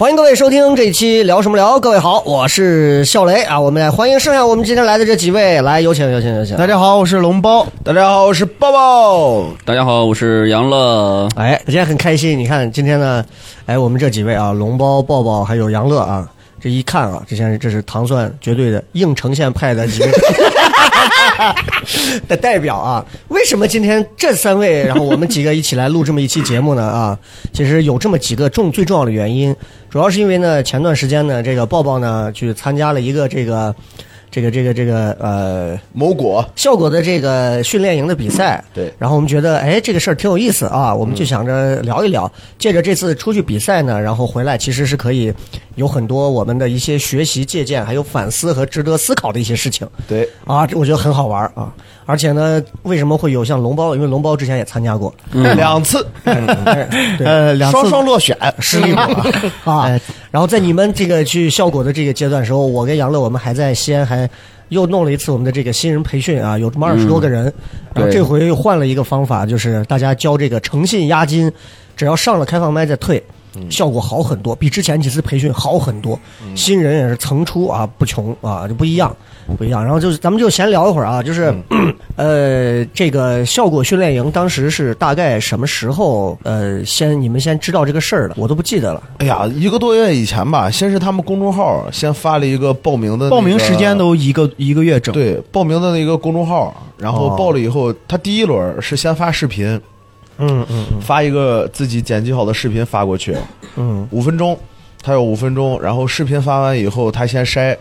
欢迎各位收听这一期聊什么聊？各位好，我是笑雷啊，我们来欢迎剩下我们今天来的这几位，来有请有请有请。大家好，我是龙包。大家好，我是抱抱。大家好，我是杨乐。哎，今天很开心，你看今天呢，哎，我们这几位啊，龙包、抱抱还有杨乐啊，这一看啊，这些这是糖蒜绝对的硬呈现派的几位 的代表啊。为什么今天这三位，然后我们几个一起来录这么一期节目呢？啊，其实有这么几个重最重要的原因，主要是因为呢，前段时间呢，这个抱抱呢去参加了一个这个。这个这个这个呃，某果效果的这个训练营的比赛，对。然后我们觉得，哎，这个事儿挺有意思啊，我们就想着聊一聊。借着这次出去比赛呢，然后回来其实是可以有很多我们的一些学习、借鉴，还有反思和值得思考的一些事情。对，啊，我觉得很好玩啊。而且呢，为什么会有像龙包？因为龙包之前也参加过，两次。对，呃，两次双双落选，失利过。啊。哎然后在你们这个去效果的这个阶段时候，我跟杨乐我们还在西安还又弄了一次我们的这个新人培训啊，有这么二十多个人。然后这回又换了一个方法，就是大家交这个诚信押金，只要上了开放麦再退。效果好很多，比之前几次培训好很多。新人也是层出啊不穷啊，就不一样，不一样。然后就是咱们就闲聊一会儿啊，就是、呃，这个效果训练营当时是大概什么时候？呃，先你们先知道这个事儿了，我都不记得了。哎呀，一个多月以前吧，先是他们公众号先发了一个报名的、那个报名时间都一个一个月整。，对报名的那个公众号，然后哦报了以后，他第一轮是先发视频，嗯嗯嗯发一个自己剪辑好的视频发过去，嗯，五分钟，他有五分钟，然后视频发完以后，他先筛，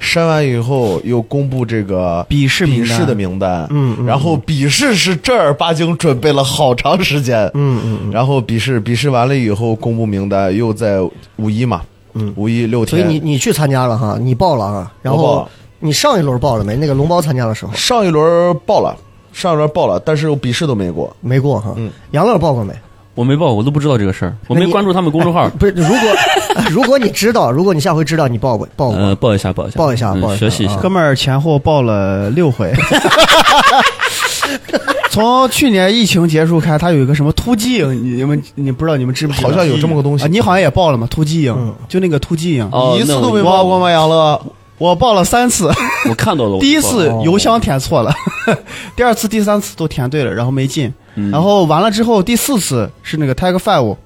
筛完以后又公布这个笔试笔试的名单，嗯嗯然后笔试是正儿八经准备了好长时间，嗯嗯嗯，然后笔试笔试完了以后公布名单，又在五一嘛，嗯。五一六天，所以你你去参加了哈，你报了啊，然后你上一轮报了没？那个龙包参加的时候。上一轮报了，上一轮报了，但是我笔试都没过，没过哈。嗯，杨乐报过没？我没报，我都不知道这个事儿，我没关注他们公众号。不是，如果 如果你知道，如果你下回知道，你报过报过。呃，报一下，报一下，报一下嗯报一下学习一下啊。哥们儿前后报了六回。从去年疫情结束开，他有一个什么突击营，你你们你不知道你们知不知道？好像有这么个东西啊，你好像也报了嘛？突击营，嗯就那个突击营，哦，一次都没报过吗？杨乐，我报了三次，我看到了。第一次邮箱填错了，第二次、第三次都填对了，然后没进。嗯。然后完了之后，第四次是那个 Tag Five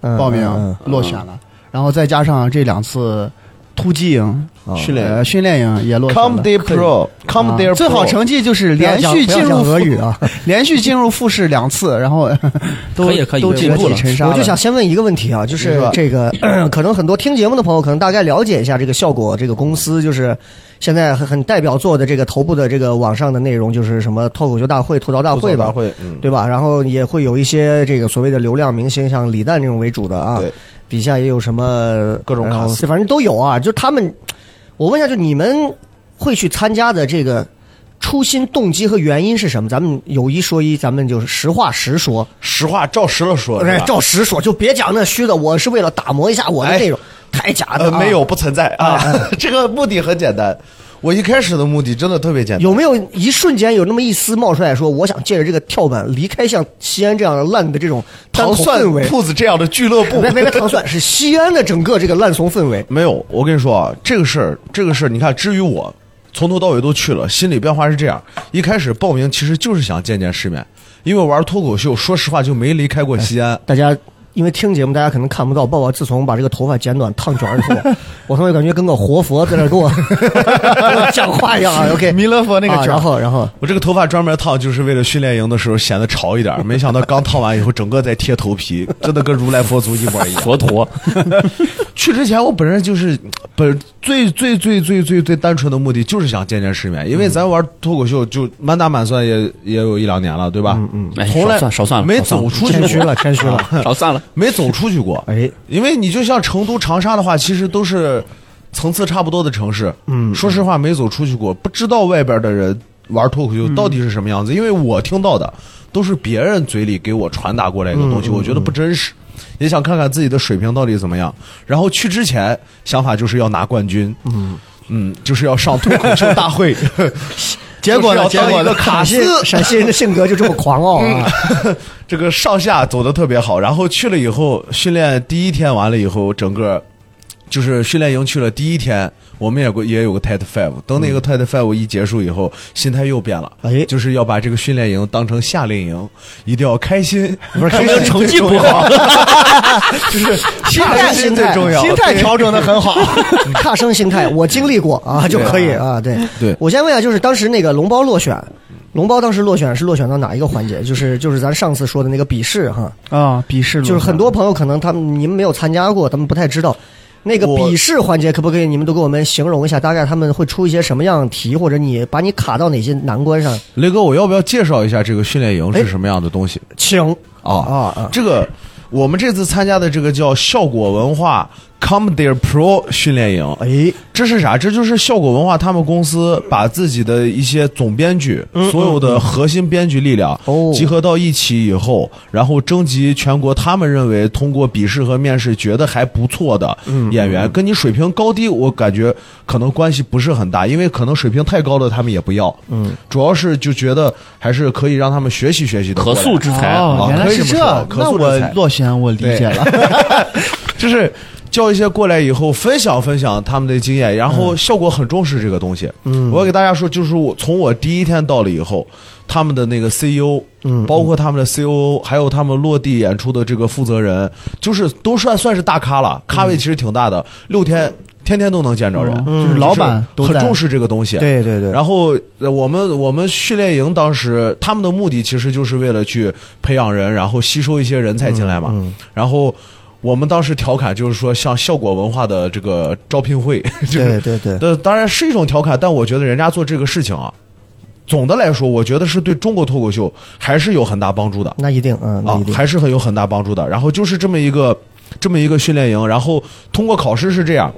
嗯报名嗯落选了，然后再加上这两次突击营哦训练呃训练营也落选了。Come Day Pro，Come 啊 Day Pro，最好成绩就是连续进入不要讲俄语啊。连续进入复试两次，然后 都可以可以都折进步了戟沉沙。我就想先问一个问题啊，就是这个，可能很多听节目的朋友可能大概了解一下这个效果这个公司，就是现在很很代表作的这个头部的这个网上的内容，就是什么脱口秀大会、吐槽大会吧，会，嗯，对吧？然后也会有一些这个所谓的流量明星，像李诞这种为主的啊，对，底下也有什么各种卡司呃反正都有啊。就他们，我问一下，就你们会去参加的这个初心动机和原因是什么？咱们有一说一，咱们就是实话实说，实话照实了说，哎是照实说，就别讲那虚的。我是为了打磨一下我的哎内容，太假的、呃，啊。没有，不存在啊。这个目的很简单，我一开始的目的真的特别简单。有没有一瞬间有那么一丝冒出来说，我想借着这个跳板离开像西安这样的烂的这种糖蒜？铺子这样的俱乐部别？别别糖蒜，是西安的整个这个烂怂氛围。没有，我跟你说啊，这个事儿，这个事儿，你看，至于我从头到尾都去了，心理变化是这样：一开始报名其实就是想见见世面，因为玩脱口秀，说实话就没离开过西安。大家因为听节目，大家可能看不到，抱抱自从把这个头发剪短烫卷儿以后，我他妈感觉跟个活佛在那给我跟我讲话一样啊。OK，弥勒佛那个卷然后然后我这个头发专门烫，就是为了训练营的时候显得潮一点。没想到刚烫完以后，整个在贴头皮，真的跟如来佛祖一模一样。佛陀，去之前我本身就是本最最最最最最单纯的目的就是想见见世面，因为咱玩脱口秀就满打满算也也有一两年了，对吧？嗯嗯哎从来少算了没走出去谦虚，了，谦虚了。少算了。没走出去过。哎，因为你就像成都、长沙的话，其实都是层次差不多的城市。嗯，说实话，没走出去过，不知道外边的人玩脱口秀到底是什么样子。因为我听到的都是别人嘴里给我传达过来的东西，我觉得不真实。也想看看自己的水平到底怎么样。然后去之前想法就是要拿冠军。嗯嗯，就是要上脱口秀大会。结果呢？结果呢？陕西卡斯，陕西人的性格就这么狂傲啊！这个上下走的特别好，然后去了以后，训练第一天完了以后，整个就是训练营去了第一天，我们也有个也有个 TED Five，等那个 TED Five 一结束以后，心态又变了，哎。就是要把这个训练营当成夏令营，一定要开心，不是 开心成绩不好，就是心态心态最重要，心态调整的很好。踏生心态，我经历过啊就可以啊。对。对。我先问一下，就是当时那个龙包落选，龙包当时落选是落选到哪一个环节？就是就是咱上次说的那个笔试哈，啊，笔试就是很多朋友可能他们你们没有参加过，他们不太知道。那个笔试环节可不可以你们都给我们形容一下？大概他们会出一些什么样的题，或者你把你卡到哪些难关上？雷哥，我要不要介绍一下这个训练营是什么样的东西？请啊啊啊！这个我们这次参加的这个叫效果文化 Comedy Pro 训练营，哎，这是啥？这就是效果文化他们公司把自己的一些总编剧、所有的核心编剧力量哦集合到一起以后，然后征集全国他们认为通过笔试和面试觉得还不错的演员，跟你水平高低，我感觉可能关系不是很大，因为可能水平太高的他们也不要。嗯，主要是就觉得还是可以让他们学习学习的可。塑之才。哦，原来是这那我塑之才落选我理解了。就是叫一些过来以后分享分享他们的经验，然后效果很重视这个东西。嗯，我要给大家说，就是我从我第一天到了以后，他们的那个 CEO，嗯，包括他们的 COO，还有他们落地演出的这个负责人，就是都算算是大咖了，咖位其实挺大的，六天天天都能见着人，嗯。就是老板都很重视这个东西。对对对，然后呃我们我们训练营当时他们的目的其实就是为了去培养人，然后吸收一些人才进来嘛。嗯。然后我们当时调侃就是说，像效果文化的这个招聘会，就是对对对，呃，当然是一种调侃，但我觉得人家做这个事情啊，总的来说，我觉得是对中国脱口秀还是有很大帮助的。那一定，嗯，那啊一，定。还是很有很大帮助的。然后就是这么一个这么一个训练营，然后通过考试是这样。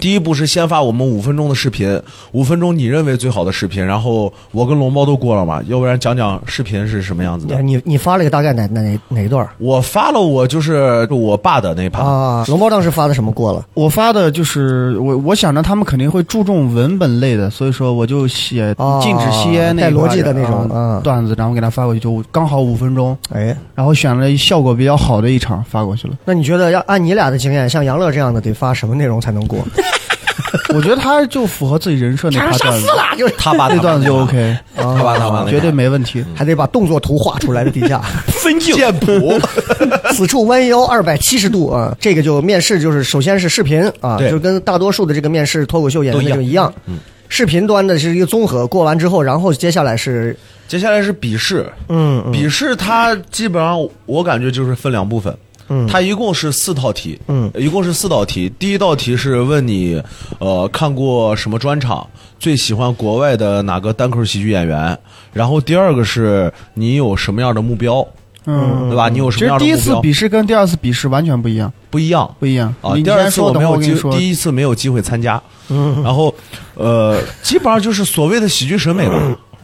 第一步是先发我们五分钟的视频，五分钟你认为最好的视频，然后我跟龙猫都过了嘛，要不然讲讲视频是什么样子的。你你发了一个大概哪哪哪哪一段我发了我就是我爸的那趴，啊？龙猫当时发的什么过了？我发的就是我，我想着他们肯定会注重文本类的，所以说我就写哦禁止吸烟那带逻辑的那种段子，然后给他发过去，就刚好五分钟，哎，然后选了效果比较好的一场发过去了。那你觉得要按你俩的经验，像杨乐这样的得发什么内容才能过？我觉得他就符合自己人设那趴段子，就是他把那段子就 OK，他把他爸绝对没问题。还得把动作图画出来的底下，分镜剑谱，此处弯腰二百七十度啊！这个就面试就是首先是视频啊，就跟大多数的这个面试脱口秀演员都一样。那种一样。嗯，视频端的是一个综合，过完之后，然后接下来是接下来是笔试，嗯嗯。笔试它基本上我感觉就是分两部分。嗯它一共是四套题，嗯一共是四道题。第一道题是问你，呃，看过什么专场，最喜欢国外的哪个单口喜剧演员。然后第二个是你有什么样的目标，嗯，对吧？你有什其实第一么样的目标？次笔试跟第二次笔试完全不一样，不一样不一样啊。你第二次先说，等没有机。第一次没有机会参加。嗯然后，呃，基本上就是所谓的喜剧审美吧。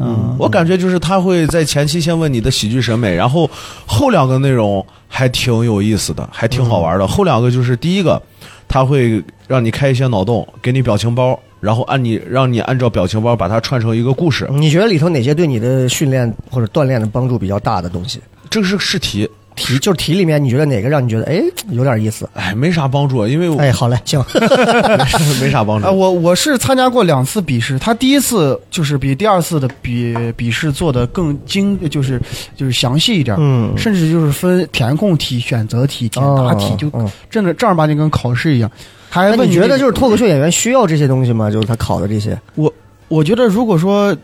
嗯，我感觉就是他会在前期先问你的喜剧审美，然后后两个内容还挺有意思的，还挺好玩的。后两个就是第一个，他会让你开一些脑洞，给你表情包，然后按你让你按照表情包把它串成一个故事。你觉得里头哪些对你的训练或者锻炼的帮助比较大的东西？这个是试题，题就是题里面，你觉得哪个让你觉得哎有点意思？哎，没啥帮助，因为我哎，好嘞，行，没啥帮助。啊，我我是参加过两次笔试，他第一次就是比第二次的笔笔试做的更精，就是就是详细一点，嗯甚至就是分填空题、选择题、简答题，就真的正儿八经跟考试一样。还那你觉问这个得就是脱口秀演员需要这些东西吗？就是他考的这些，我我觉得如果说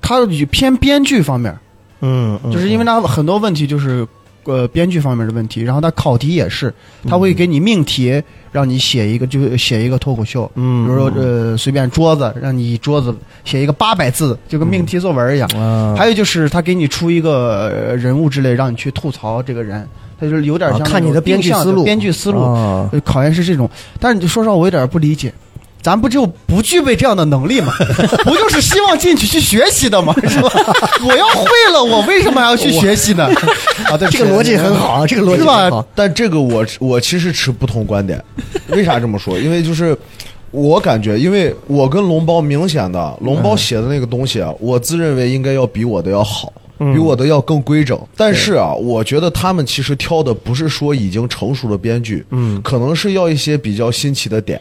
他偏编剧方面，嗯，嗯就是因为他很多问题就是。呃编剧方面的问题，然后他考题也是，他会给你命题，让你写一个就写一个脱口秀，嗯比如说呃随便桌子，让你桌子写一个八百字，就跟命题作文一样。啊，还有就是他给你出一个呃人物之类，让你去吐槽这个人，他就是有点像啊看你的编剧思路。编剧思路，考验是这种。但是你说实话，我有点不理解。咱不就不具备这样的能力吗？不就是希望进去去学习的吗？是吧？我要会了，我为什么还要去学习呢？啊，对，这个逻辑很好啊，这个逻辑是吧很好。但这个我我其实持不同观点，为啥这么说？因为就是我感觉，因为我跟龙包明显的，龙包写的那个东西啊，我自认为应该要比我的要好。比我的要更规整，但是啊，我觉得他们其实挑的不是说已经成熟的编剧，嗯，可能是要一些比较新奇的点，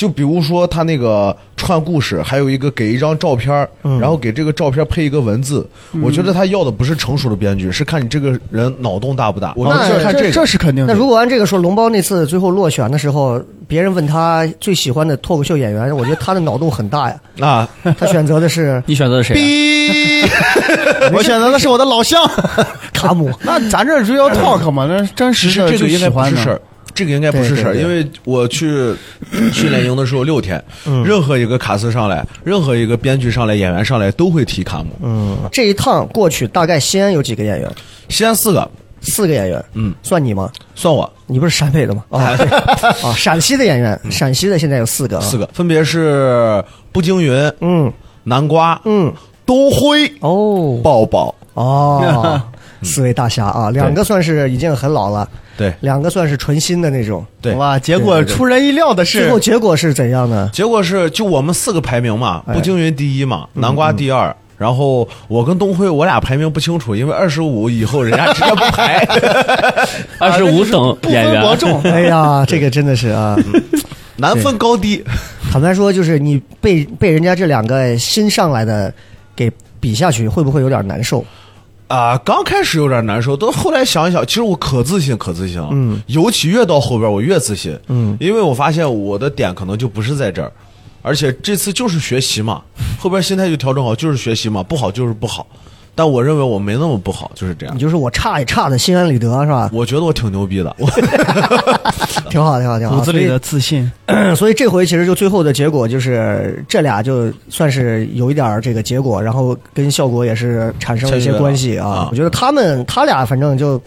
就比如说他那个串故事，还有一个给一张照片，然后给这个照片配一个文字，我觉得他要的不是成熟的编剧，是看你这个人脑洞大不大。我那就是看这个，这是肯定的。那如果按这个说，龙包那次最后落选的时候，别人问他最喜欢的脱口秀演员，我觉得他的脑洞很大呀。啊，他选择的是你选择的谁啊？我选择的是我的老乡 卡姆，那咱这 real talk 嘛，那真实的最实这个应该喜欢的不是事儿，这个应该不是事儿，因为我去训练营的时候六天，任何一个卡司上来，任何一个编剧上来，演员上来都会提卡姆。嗯，这一趟过去，大概西安有几个演员？西安四个，四个演员，嗯，算你吗？算我。你不是陕北的吗？啊，对啊，陕西的演员，陕西的现在有四个。啊，四个，分别是步惊云、嗯。南瓜、嗯，东辉、哦。抱抱。哦，四位大侠啊，两个算是已经很老了，对两个算是纯新的那种。对，哇，结果出人意料的是最后，结果是怎样呢？结果是就我们四个排名嘛，哎步惊云第一嘛，南瓜第二。然后我跟东辉，我俩排名不清楚，因为二十五以后人家 直接不排。二十五等不演员，分伯仲。哎呀，这个真的是啊，难分高低。坦白说，就是你被被人家这两个新上来的给比下去，会不会有点难受？啊、刚开始有点难受，但后来想一想，其实我可自信，可自信了。嗯，尤其越到后边，我越自信。嗯，因为我发现我的点可能就不是在这儿，而且这次就是学习嘛，后边心态就调整好，就是学习嘛，不好就是不好。但我认为我没那么不好，就是这样你。就是我差也差的心安理得是吧？我觉得我挺牛逼的，我 挺好，挺好，挺好。骨子里的自信，所以，所以这回其实就最后的结果就是这俩就算是有一点这个结果，然后跟效果也是产生了一些关系啊。我觉得他们他俩反正就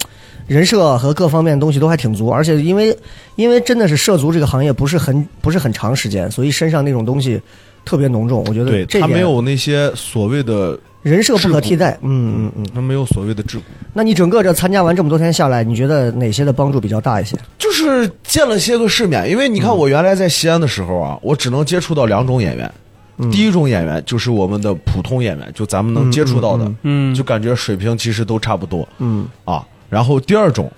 人设和各方面东西都还挺足，而且因为因为真的是涉足这个行业不是很不是很长时间，所以身上那种东西特别浓重。我觉得对这点他没有那些所谓的，人设不可替代。嗯嗯嗯。那没有所谓的桎梏，那你整个这参加完这么多天下来，你觉得哪些的帮助比较大一些？就是见了些个世面。因为你嗯看，我原来在西安的时候啊，我只能接触到两种演员。第一种演员就是我们的普通演员，就咱们能接触到的，嗯就感觉水平其实都差不多嗯啊。然后第二种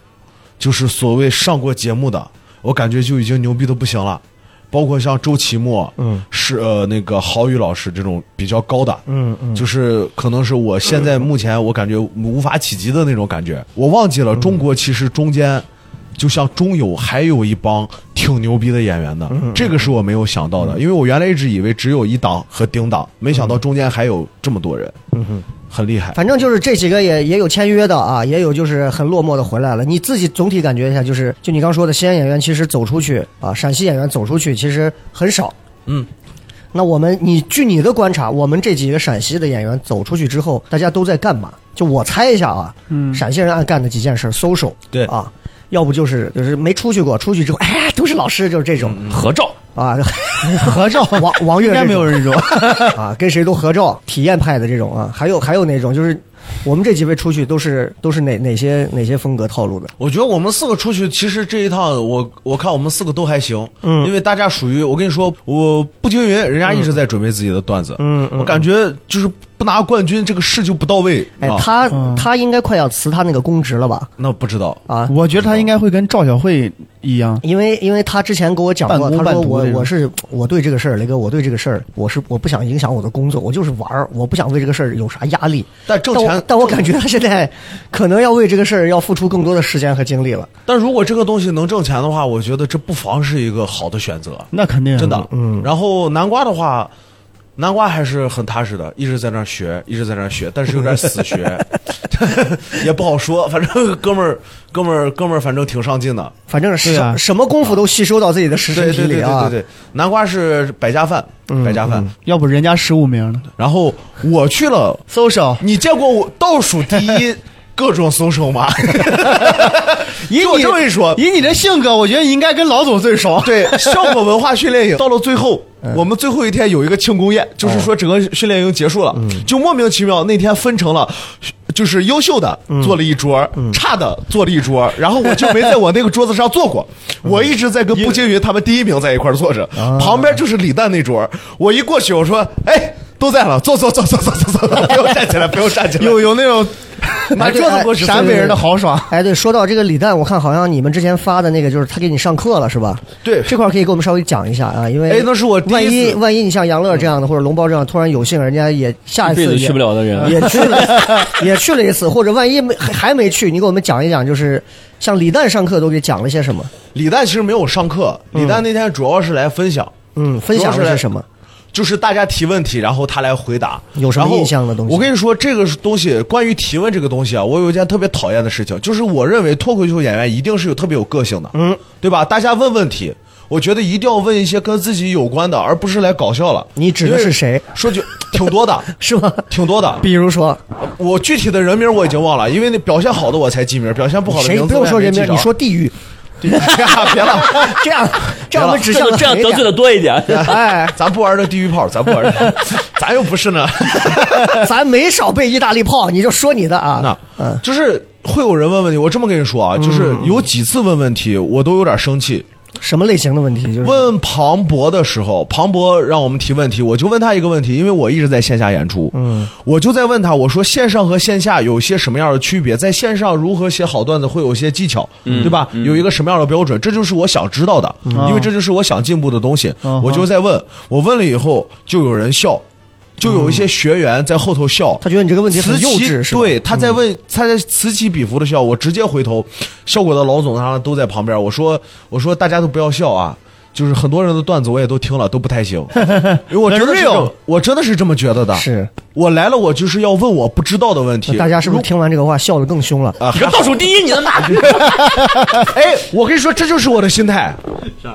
就是所谓上过节目的，我感觉就已经牛逼的不行了，包括像周奇墨，嗯，是呃那个郝宇老师这种比较高的，嗯嗯，就是可能是我现在目前我感觉无法企及的那种感觉。我忘记了，中国其实中间就像中友还有一帮挺牛逼的演员的，这个是我没有想到的，因为我原来一直以为只有一档和顶档，没想到中间还有这么多人，很厉害。反正就是这几个也也有签约的啊，也有就是很落寞的回来了。你自己总体感觉一下，就是就你刚说的，西安演员其实走出去啊，陕西演员走出去其实很少。嗯，那我们你据你的观察，我们这几个陕西的演员走出去之后，大家都在干嘛？就我猜一下啊，嗯陕西人爱干的几件事，social 对啊，要不就是就是没出去过，出去之后哎都是老师，就是这种、合照，啊，合照王王应该没有人说。啊，跟谁都合照，体验派的这种啊，还有还有那种就是我们这几位出去都是都是哪哪些哪些风格套路的？我觉得我们四个出去，其实这一趟我我看我们四个都还行，嗯因为大家属于我跟你说，我步惊云人家一直在准备自己的段子，嗯嗯我感觉就是不拿冠军这个事就不到位，哎，啊、他、嗯他应该快要辞他那个公职了吧？那不知道，啊，我觉得他应该会跟赵小慧一样，因为因为他之前跟我讲过，他说我我是我对这个事儿，雷哥，我对这个事儿，我是我不想影响我的工作，我就是玩儿，我不想为这个事儿有啥压力。但挣钱但我，但我感觉他现在可能要为这个事儿要付出更多的时间和精力了。但如果这个东西能挣钱的话，我觉得这不妨是一个好的选择，那肯定真的。嗯。然后南瓜的话，南瓜还是很踏实的，一直在那儿学，一直在那儿学，但是有点死学，也不好说。反正哥们儿，哥们儿，哥们儿，反正挺上进的。反正什、啊什么功夫都吸收到自己的实身对对对体里啊。对对对，南瓜是百家饭，百家饭。要不人家十五名呢然后我去了，？social，你见过我倒数第一各种松手吗？就 我以你这么一说，以你的性格，我觉得你应该跟老总最熟。对，效果文化训练营。到了最后，我们最后一天有一个庆功宴，就是说整个训练营结束了，就莫名其妙那天分成了。就是优秀的坐了一桌，差的坐了一桌，然后我就没在我那个桌子上坐过，我一直在跟步惊云他们第一名在一块坐着，旁边就是李诞那桌，我一过去我说，哎，都在了，坐坐坐坐坐坐坐，不用站起来，不用站起来，有有那种拿桌子过去，陕北人的豪爽。哎，对，说到这个李诞，我看好像你们之前发的那个，就是他给你上课了，是吧？对这块可以给我们稍微讲一下啊，因为哎那是我万一万一你像杨乐这样的或者龙包这样，突然有幸人家也下一次去不了的人，也去了，也去了一次，或者万一没还还没去，你给我们讲一讲，就是像李诞上课都给讲了些什么？李诞其实没有上课，李诞那天主要是来分享。嗯，分享的是什么？就是大家提问题，然后他来回答。有什么印象的东西我跟你说，这个东西关于提问这个东西啊，我有一件特别讨厌的事情，就是我认为脱口秀演员一定是有特别有个性的，嗯，对吧？大家问问题，我觉得一定要问一些跟自己有关的，而不是来搞笑了。你指的是谁？说句挺多的，是吗？挺多的。比如说，我具体的人名我已经忘了，因为那表现好的我才记名，表现不好的谁不名字用说人名，你说地域，别了，这样这样我们只向这样得罪的多一点。哎，咱不玩这地狱炮，咱不玩这，咱又不是呢。咱没少被意大利炮，你就说你的啊。那嗯，就是会有人问问题，我这么跟你说啊，就是有几次问问题，我都有点生气。什么类型的问题？就是问庞博的时候，庞博让我们提问题，我就问他一个问题，因为我一直在线下演出，嗯，我就在问他，我说线上和线下有些什么样的区别？在线上如何写好段子会有些技巧，对吧？有一个什么样的标准？这就是我想知道的，因为这就是我想进步的东西。嗯我就在问，我问了以后，就有人笑。就有一些学员在后头笑，他觉得你这个问题很幼稚，对，他在问，他在此起彼伏的笑，我直接回头，效果的老总他们都在旁边，我说我说大家都不要笑啊，就是很多人的段子我也都听了，都不太行，因为我真的是我真的是这么觉得的。是。我来了，我就是要问我不知道的问题。大家是不是听完这个话笑得更凶了？啊？你个倒数第一，你他妈！哎，我跟你说，这就是我的心态，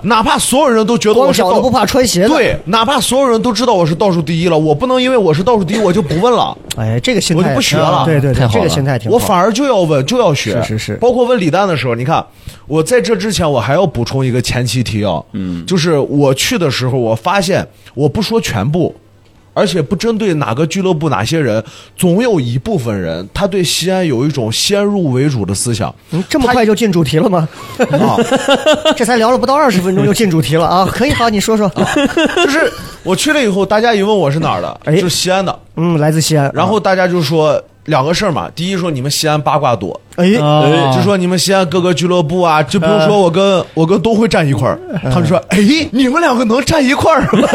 哪怕所有人都觉得我是不怕穿鞋的。，对，哪怕所有人都知道我是倒数第一了，我不能因为我是倒数第一我就不问了。哎，这个心态我就不学了对对对，这个心态挺好。我反而就要问，就要学。是是是包括问李诞的时候，你看，我在这之前我还要补充一个前期提要，嗯，就是我去的时候，我发现我不说全部。而且不针对哪个俱乐部哪些人，总有一部分人他对西安有一种先入为主的思想。嗯，这么快就进主题了吗？啊，这才聊了不到二十分钟就进主题了啊！可以，好，你说说。就是我去了以后，大家一问我是哪儿的，哎就是西安的，嗯，来自西安。然后大家就说两个事儿嘛，第一说你们西安八卦多，哎，啊就说你们西安各个俱乐部啊，就比如说我跟我跟东辉站一块儿，他们说，哎，你们两个能站一块儿吗？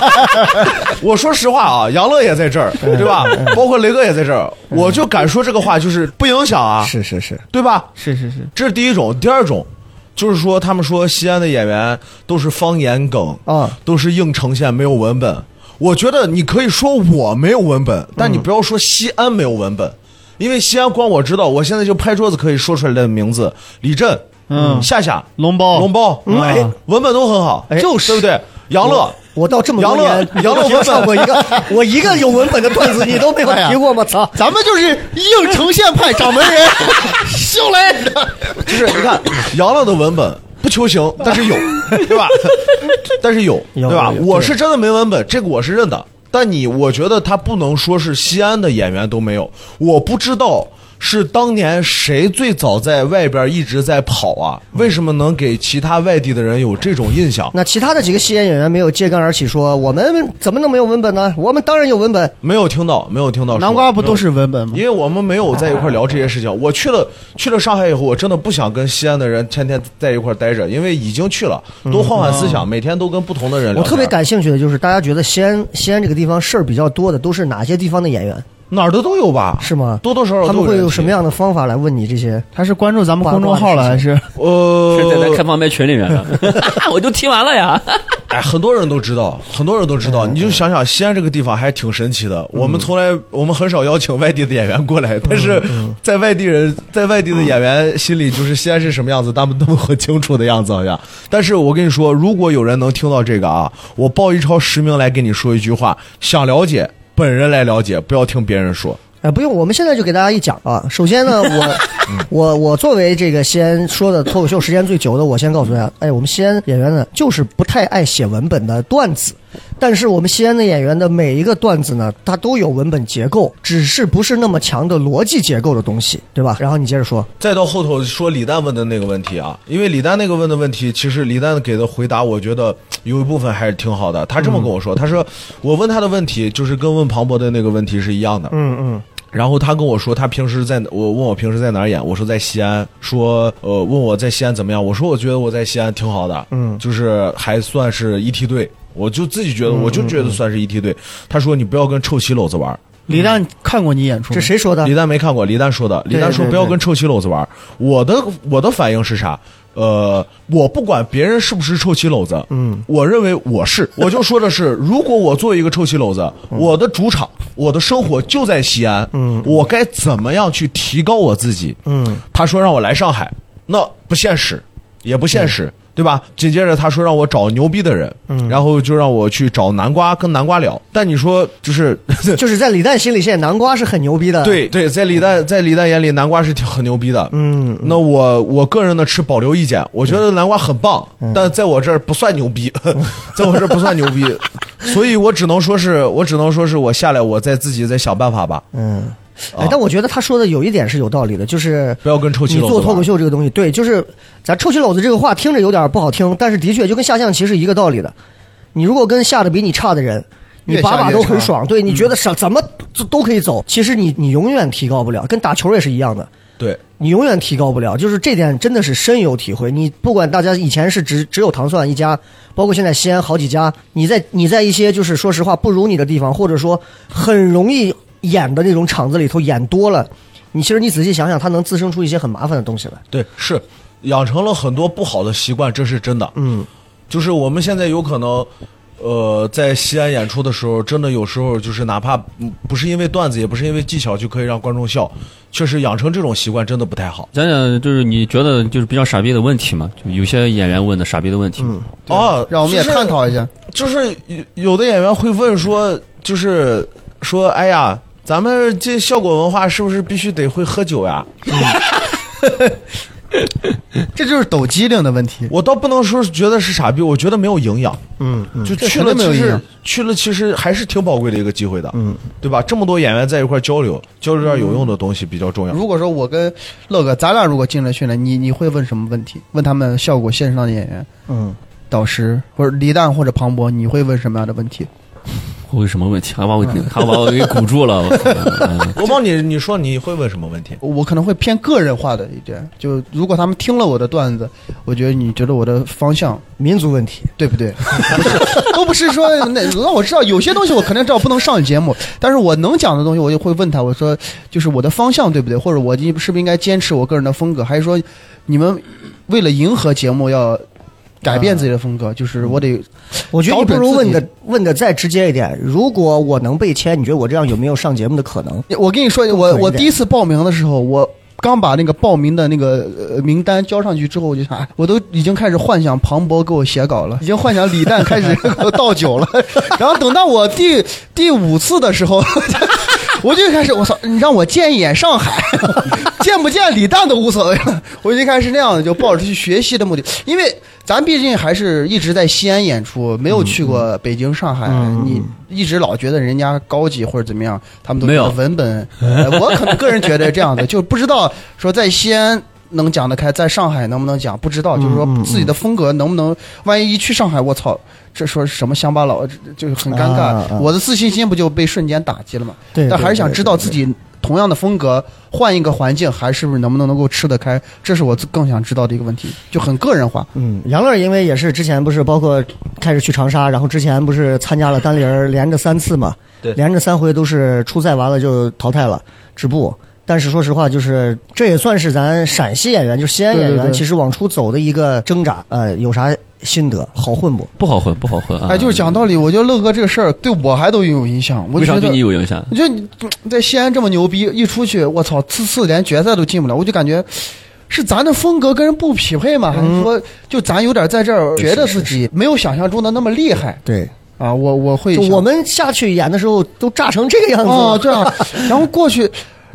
我说实话啊，杨乐也在这儿，对吧？包括雷哥也在这儿，我就敢说这个话，就是不影响啊，是是是，对吧？是是是，这是第一种，第二种。就是说，他们说西安的演员都是方言梗啊都是硬呈现，没有文本。我觉得你可以说我没有文本，但你不要说西安没有文本，因为西安光我知道，我现在就拍桌子可以说出来的名字：李震、嗯。夏夏、龙包。龙包，嗯哎，文本都很好，哎就是对不对？杨乐，我到这么多杨乐。年，杨乐我就上过一个，我一个有文本的段子你都没有 提过吗？操！咱们就是硬呈现派掌门人，秀来。的。就是你看杨乐的文本不求行，但是有，对吧？但是有，对吧？我是真的没文本，这个我是认的。但你，我觉得他不能说是西安的演员都没有，我不知道是当年谁最早在外边一直在跑啊？为什么能给其他外地的人有这种印象？那其他的几个西安演员没有揭竿而起说我们怎么能没有文本呢？我们当然有文本。没有听到，没有听到。南瓜不都是文本吗因？为我们没有在一块聊这些事情。我去了去了上海以后，我真的不想跟西安的人天天在一块待着，因为已经去了，多换换思想，每天都跟不同的人聊。我特别感兴趣的就是大家觉得西安西安这个地方事儿比较多的都是哪些地方的演员？哪儿的都有吧？是吗？多多少少他们会都人气用什么样的方法来问你这些？他是关注咱们公众号了还是？呃，是在咱开放麦群里面的，我就听完了呀。哎，很多人都知道，很多人都知道。你就想想，西安这个地方还挺神奇的。我们从来，我们很少邀请外地的演员过来，但是在外地人，在外地的演员心里，就是西安是什么样子，他们都很清楚的样子，好像。但是我跟你说，如果有人能听到这个啊，我报一超实名来跟你说一句话：想了解，本人来了解，不要听别人说。哎，不用，我们现在就给大家一讲啊。首先呢，我我我作为这个西安说的脱口秀时间最久的，我先告诉大家，哎，我们西安演员呢，就是不太爱写文本的段子。但是我们西安的演员的每一个段子呢，它都有文本结构，只是不是那么强的逻辑结构的东西，对吧？然后你接着说，再到后头说李诞问的那个问题啊，因为李诞那个问的问题，其实李诞给的回答，我觉得有一部分还是挺好的。他这么跟我说，他说我问他的问题就是跟问庞博的那个问题是一样的。嗯嗯然后他跟我说，他平时在我问我平时在哪儿演，我说在西安，说呃问我在西安怎么样，我说我觉得我在西安挺好的，嗯就是还算是一梯队，我就自己觉得，我就觉得算是一梯队。他说你不要跟臭棋篓子玩，李诞看过你演出？这谁说的李？诞没看过，李诞说的，李诞说不要跟臭棋篓子玩。我的我的反应是啥？呃，我不管别人是不是臭棋篓子，嗯，我认为我是，我就说的是，如果我作为一个臭棋篓子，我的主场，我的生活就在西安，嗯我该怎么样去提高我自己？嗯他说让我来上海，那不现实，也不现实，对吧？紧接着他说让我找牛逼的人，嗯然后就让我去找南瓜跟南瓜聊。但你说就是 就是在李诞心里，现在南瓜是很牛逼的。，对对，在李诞在李诞眼里，南瓜是挺很牛逼的。嗯，那我我个人呢持保留意见，我觉得南瓜很棒，嗯但在我这儿不算牛逼，在我这儿不算牛逼，所以我只能说是我只能说是我下来我再自己再想办法吧，嗯，哎啊，但我觉得他说的有一点是有道理的，就是不要跟臭棋篓子你做脱口秀这个东西，对，就是咱臭棋篓子这个话听着有点不好听，但是的确就跟下象棋是一个道理的。你如果跟下的比你差的人，你把把都很爽，对你觉得什怎么都都可以走，其实你你永远提高不了，跟打球也是一样的。对，你永远提高不了，就是这点真的是深有体会。你不管大家以前是只只有糖蒜一家，包括现在西安好几家，你在你在一些就是说实话不如你的地方，或者说很容易演的那种场子里头演多了，你其实你仔细想想，它能滋生出一些很麻烦的东西来。对，是养成了很多不好的习惯，这是真的。嗯，就是我们现在有可能，呃，在西安演出的时候，真的有时候就是哪怕嗯不是因为段子，也不是因为技巧，就可以让观众笑，确实养成这种习惯真的不太好。讲讲就是你觉得就是比较傻逼的问题嘛，就有些演员问的傻逼的问题。嗯，哦，让我们也探讨一下。就是有有的演员会问说，就是说，哎呀，咱们这效果文化是不是必须得会喝酒呀？这就是抖机灵的问题。我倒不能说是觉得是傻逼，我觉得没有营养。嗯嗯，就去了其实去了其实还是挺宝贵的一个机会的，嗯，对吧？这么多演员在一块交流，交流点有用的东西比较重要。如果说我跟乐哥，咱俩如果进了训练，你你会问什么问题？问他们效果线上的演员、嗯，导师，或者李诞或者庞博，你会问什么样的问题？会有什么问题？还把我 还把我给鼓住了。我帮你，你说你会问什么问题？我可能会偏个人化的一点，就如果他们听了我的段子，我觉得你觉得我的方向民族问题。对不对？不是，都不是说那让我知道有些东西我肯定知道不能上节目，但是我能讲的东西我就会问他，我说就是我的方向对不对？或者我是不是应该坚持我个人的风格，还是说你们为了迎合节目要改变自己的风格？就是我得我觉得你不如问的问的再直接一点。如果我能被签，你觉得我这样有没有上节目的可能？我跟你说，我我第一次报名的时候，我刚把那个报名的那个呃名单交上去之后，我就想，哎，我都已经开始幻想庞博给我写稿了，已经幻想李诞开始 倒酒了。然后等到我第第五次的时候，我就开始，我操，你让我见一眼上海，见不见李诞都无所谓了。我就开始那样的，就抱着去学习的目的，因为咱毕竟还是一直在西安演出，没有去过北京、上海，嗯你一直老觉得人家高级或者怎么样，他们都觉没有文本。呃我可能个人觉得这样的，就不知道说在西安。能讲得开，在上海能不能讲不知道，就是说自己的风格能不能，万一一去上海，我操，这说什么乡巴佬，这就是很尴尬啊啊，我的自信心不就被瞬间打击了吗？对，但还是想知道自己同样的风格，换一个环境，还是不是能不能能够吃得开？这是我更想知道的一个问题，就很个人化。嗯，杨乐因为也是之前不是包括开始去长沙，然后之前不是参加了单林儿连着三次嘛，对连着三回都是初赛完了就淘汰了止步。但是说实话，就是这也算是咱陕西演员，就西安演员，对对对其实往出走的一个挣扎。呃，有啥心得？好混不？不好混，不好混啊！哎，就是讲道理，我觉得乐哥这个事儿对我还都有影响。我为啥对你有影响？我觉得你在西安这么牛逼，一出去，我操，次次连决赛都进不了，我就感觉是咱的风格跟人不匹配吗？还是说就咱有点在这儿觉得自己没有想象中的那么厉害对，啊？我我会就我们下去演的时候都炸成这个样子哦了。这样，然后过去。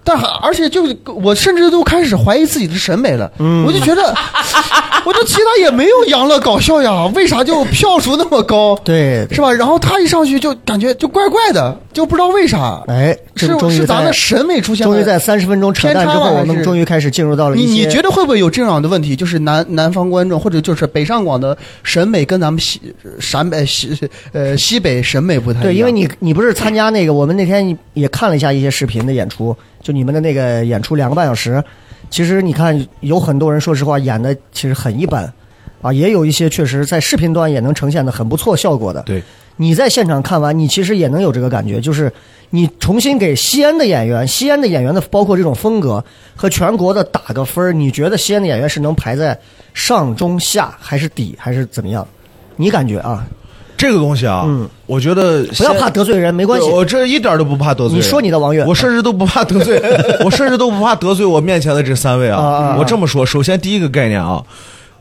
但还而且就是我甚至都开始怀疑自己的审美了，我就觉得，我就其他也没有杨乐搞笑呀，为啥就票数那么高？对，是吧？然后他一上去就感觉就怪怪的，就不知道为啥。哎，这是终于是咱们审美出现了终于在三十分钟扯淡之后，我们终于开始进入到了你一些你觉得会不会有这样的问题？就是南南方观众或者就是北上广的审美跟咱们西陕北西呃西北审美不太一样。对，因为你你不是参加那个，我们那天也看了一下一些视频的演出，就你们的那个演出两个半小时，其实你看有很多人说实话演的其实很一般，啊，也有一些确实在视频端也能呈现的很不错效果的。对，你在现场看完，你其实也能有这个感觉，就是你重新给西安的演员，西安的演员的包括这种风格和全国的打个分儿你觉得西安的演员是能排在上中下还是底还是怎么样？你感觉啊？这个东西啊，嗯我觉得不要怕得罪人，没关系。我这一点都不怕得罪人。你说你的王悦，我甚至都不怕得罪，我甚至都不怕得罪我面前的这三位啊啊啊我这么说，首先第一个概念啊，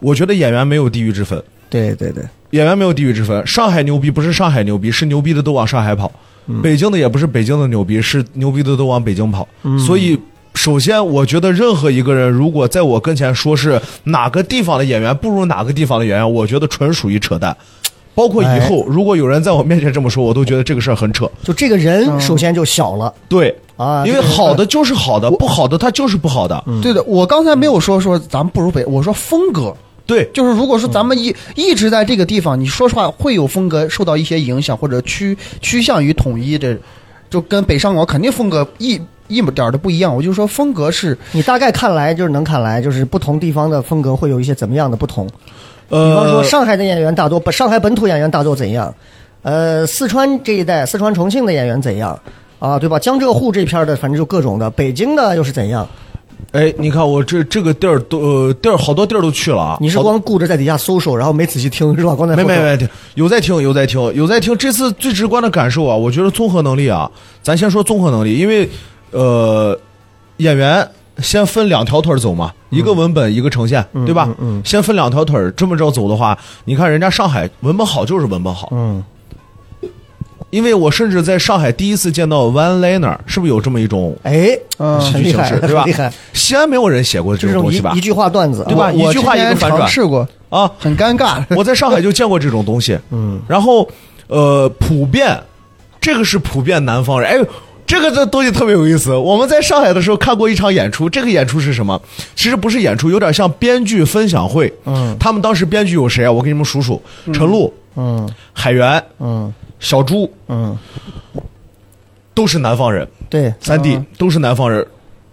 我觉得演员没有地域之分，对对对，演员没有地域之分。上海牛逼不是上海牛逼，是牛逼的都往上海跑；嗯北京的也不是北京的牛逼，是牛逼的都往北京跑。嗯所以。首先，我觉得任何一个人如果在我跟前说是哪个地方的演员不如哪个地方的演员，我觉得纯属于扯淡。包括以哎后，如果有人在我面前这么说，我都觉得这个事儿很扯。就这个人首先就小了对，啊，因为好的就是好的，不好的他就是不好的。对的，我刚才没有说说咱们不如北，我说风格。对，就是如果说咱们一、一直在这个地方，你说实话会有风格受到一些影响，或者趋趋向于统一的，就跟北上广肯定风格一一点儿都不一样。我就说风格是你大概看来就是能看来，就是不同地方的风格会有一些怎么样的不同。比方说呃，上海的演员大多，上海本土演员大多怎样？呃，四川这一带，四川重庆的演员怎样？啊，对吧？江浙沪这片儿的，反正就各种的。北京的又是怎样？哎，你看我这这个地儿都呃地儿好多地儿都去了啊。你是光顾着在底下搜搜，然后没仔细听是吧？光在没没没听，有在听有在听有在听。这次最直观的感受啊，我觉得综合能力啊，咱先说综合能力，因为呃，演员先分两条腿儿走嘛，一个文本，一个呈现，对吧？嗯嗯先分两条腿儿，这么着走的话，你看人家上海文本好就是文本好，嗯，因为我甚至在上海第一次见到 one liner，是不是有这么一种哎，嗯喜剧形式对吧厉害，西安没有人写过这这种种东西吧一一？句话段子，对吧一句话一个反转试过，啊，很尴尬。我在上海就见过这种东西，嗯，然后呃，普遍这个是普遍南方人，哎。这个这东西特别有意思。我们在上海的时候看过一场演出，这个演出是什么？其实不是演出，有点像编剧分享会。嗯，他们当时编剧有谁啊？我给你们数数：陈露、嗯海源、嗯小猪，嗯，都是南方人，对，三弟嗯都是南方人。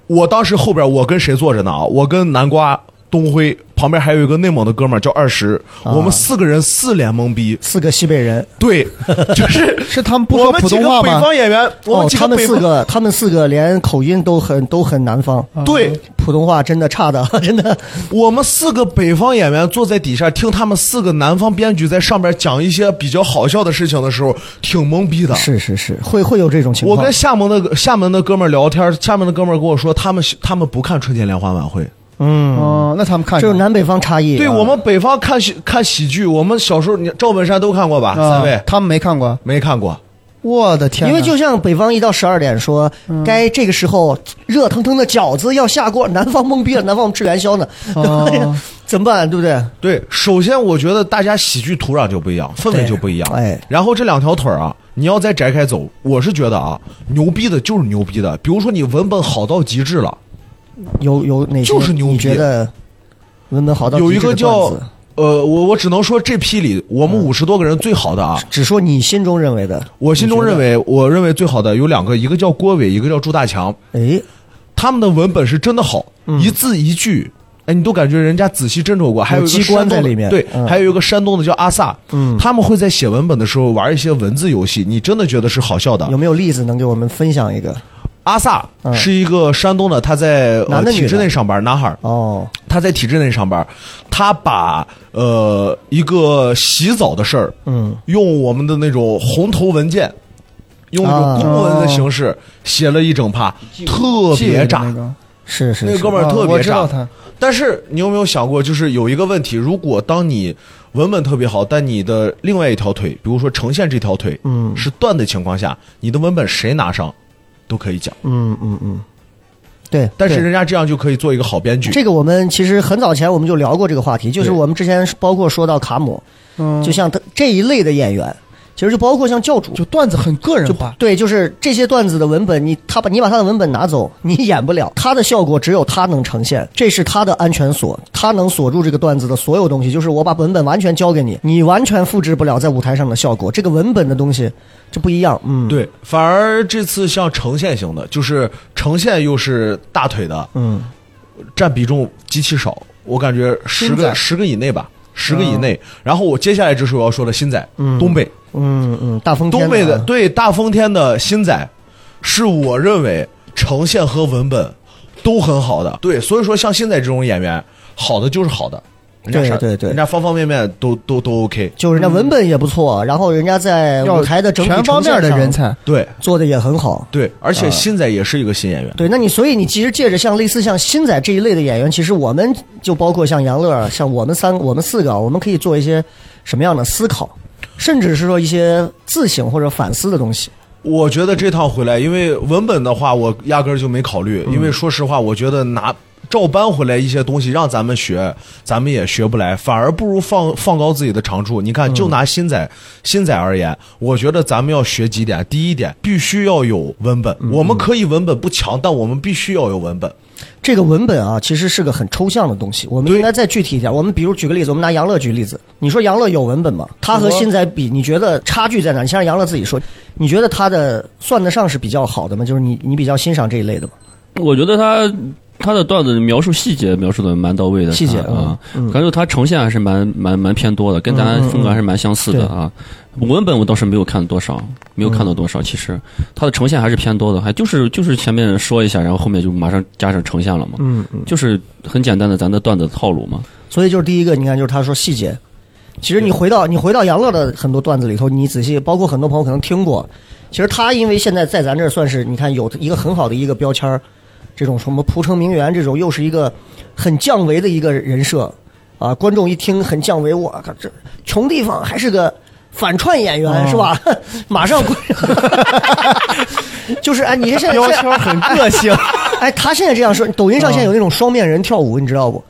我当时后边我跟谁坐着呢啊？我跟南瓜、东辉，旁边还有一个内蒙的哥们儿叫二十，啊我们四个人四脸懵逼。四个西北人，对，就是是他们不我说普通话吗？方演员，我哦们，几他们四个，他们四个连口音都很都很南方，对普通话真的差的，真的。我们四个北方演员坐在底下听他们四个南方编剧在上边讲一些比较好笑的事情的时候，挺懵逼的。是是是，会会有这种情况。我跟厦门的厦门的哥们儿聊天，厦门的哥们儿跟我说，他们他们不看春节联欢晚会。嗯，哦，那他们看啥这是南北方差异啊。对我们北方看喜看喜剧，我们小时候你赵本山都看过吧？啊三位他们没看过。没看过。我的天！因为就像北方一到十二点说，该这个时候热腾腾的饺子要下锅，南方懵逼了，南方我们吃元宵呢，哦 怎么办？对不对？对，首先我觉得大家喜剧土壤就不一样，氛围就不一样。哎然后这两条腿儿啊，你要再摘开走，我是觉得啊，牛逼的就是牛逼的。比如说你文本好到极致了，有有哪些就是牛逼。你觉得文本好到有一个叫呃，我我只能说这批里我们五十多个人最好的啊，只说你心中认为的，我心中认为，我认为最好的有两个，一个叫郭伟，一个叫朱大强，哎，他们的文本是真的好，一字一句。哎，你都感觉人家仔细斟酌过，还有一个机关山东的在里面。对，嗯。还有一个山东的叫阿萨，嗯。他们会在写文本的时候玩一些文字游戏，你真的觉得是好笑的。有没有例子能给我们分享一个？阿萨嗯。是一个山东的，他在体制内上班，男孩儿，哦，他在体制内上班，他把呃一个洗澡的事儿，嗯，用我们的那种红头文件，用那啊。种公文的形式写了一整趴，特别炸。那个。是是是那个哥们儿啊特别炸，但是你有没有想过，就是有一个问题，如果当你文本特别好，但你的另外一条腿，比如说呈现这条腿，嗯。是断的情况下，你的文本谁拿上都可以讲，嗯嗯嗯，对，对。但是人家这样就可以做一个好编剧。这个我们其实很早前我们就聊过这个话题，就是我们之前包括说到卡姆，嗯，就像他这一类的演员，其实就包括像教主，就段子很个人就化，对，就是这些段子的文本，你他把你把他的文本拿走，你演不了，他的效果只有他能呈现，这是他的安全锁，他能锁住这个段子的所有东西。就是我把文本完全交给你，你完全复制不了在舞台上的效果。这个文本的东西就不一样，嗯，，对，反而这次像呈现型的，就是呈现又是大腿的，嗯，占比重极其少，我感觉十个十个以内吧，十个以内。然后我接下来就是我要说的新仔，东北嗯嗯，大风天东北的啊对大风天的新仔，是我认为呈现和文本都很好的。对，所以说像新仔这种演员，好的就是好的，人家啥对对对人家方方面面都都都 OK。就是人家文本也不错，然后人家在舞台的整体全方面的人才，对做的也很好。对，而且新仔也是一个新演员。对，那你所以你其实借着像类似像新仔这一类的演员，其实我们就包括像杨乐，像我们三我们四个，我们可以做一些什么样的思考，甚至是说一些自省或者反思的东西。我觉得这趟回来，因为文本的话，我压根儿就没考虑。因为说实话，我觉得拿照搬回来一些东西让咱们学，咱们也学不来，反而不如放放高自己的长处。你看，就拿新仔新仔而言，我觉得咱们要学几点。第一点，必须要有文本。我们可以文本不强，但我们必须要有文本。这个文本啊，其实是个很抽象的东西，我们应该再具体一点。我们比如举个例子，我们拿杨乐举例子，你说杨乐有文本吗？他和新仔比，你觉得差距在哪？你先让杨乐自己说，你觉得他的算得上是比较好的吗？就是你你比较欣赏这一类的吗？我觉得他他的段子描述细节描述的蛮到位的，细节啊，嗯感觉他呈现还是蛮蛮蛮偏多的，跟咱风格还是蛮相似的啊。文本我倒是没有看多少，没有看到多少。其实他的呈现还是偏多的，还就是就是前面说一下，然后后面就马上加上呈现了嘛，嗯嗯。就是很简单的咱的段子套路嘛。所以就是第一个，你看，就是他说细节。其实你回到你回到杨乐的很多段子里头，你仔细，包括很多朋友可能听过。其实他因为现在在咱这儿算是你看有一个很好的一个标签儿这种什么蒲城名媛这种，又是一个很降维的一个人设啊。观众一听很降维，我靠，这穷地方还是个反串演员、是吧？马上 就是哎，你现在 标签很个性，哎，他现在这样说，抖音上现在有那种双面人跳舞，你知道不？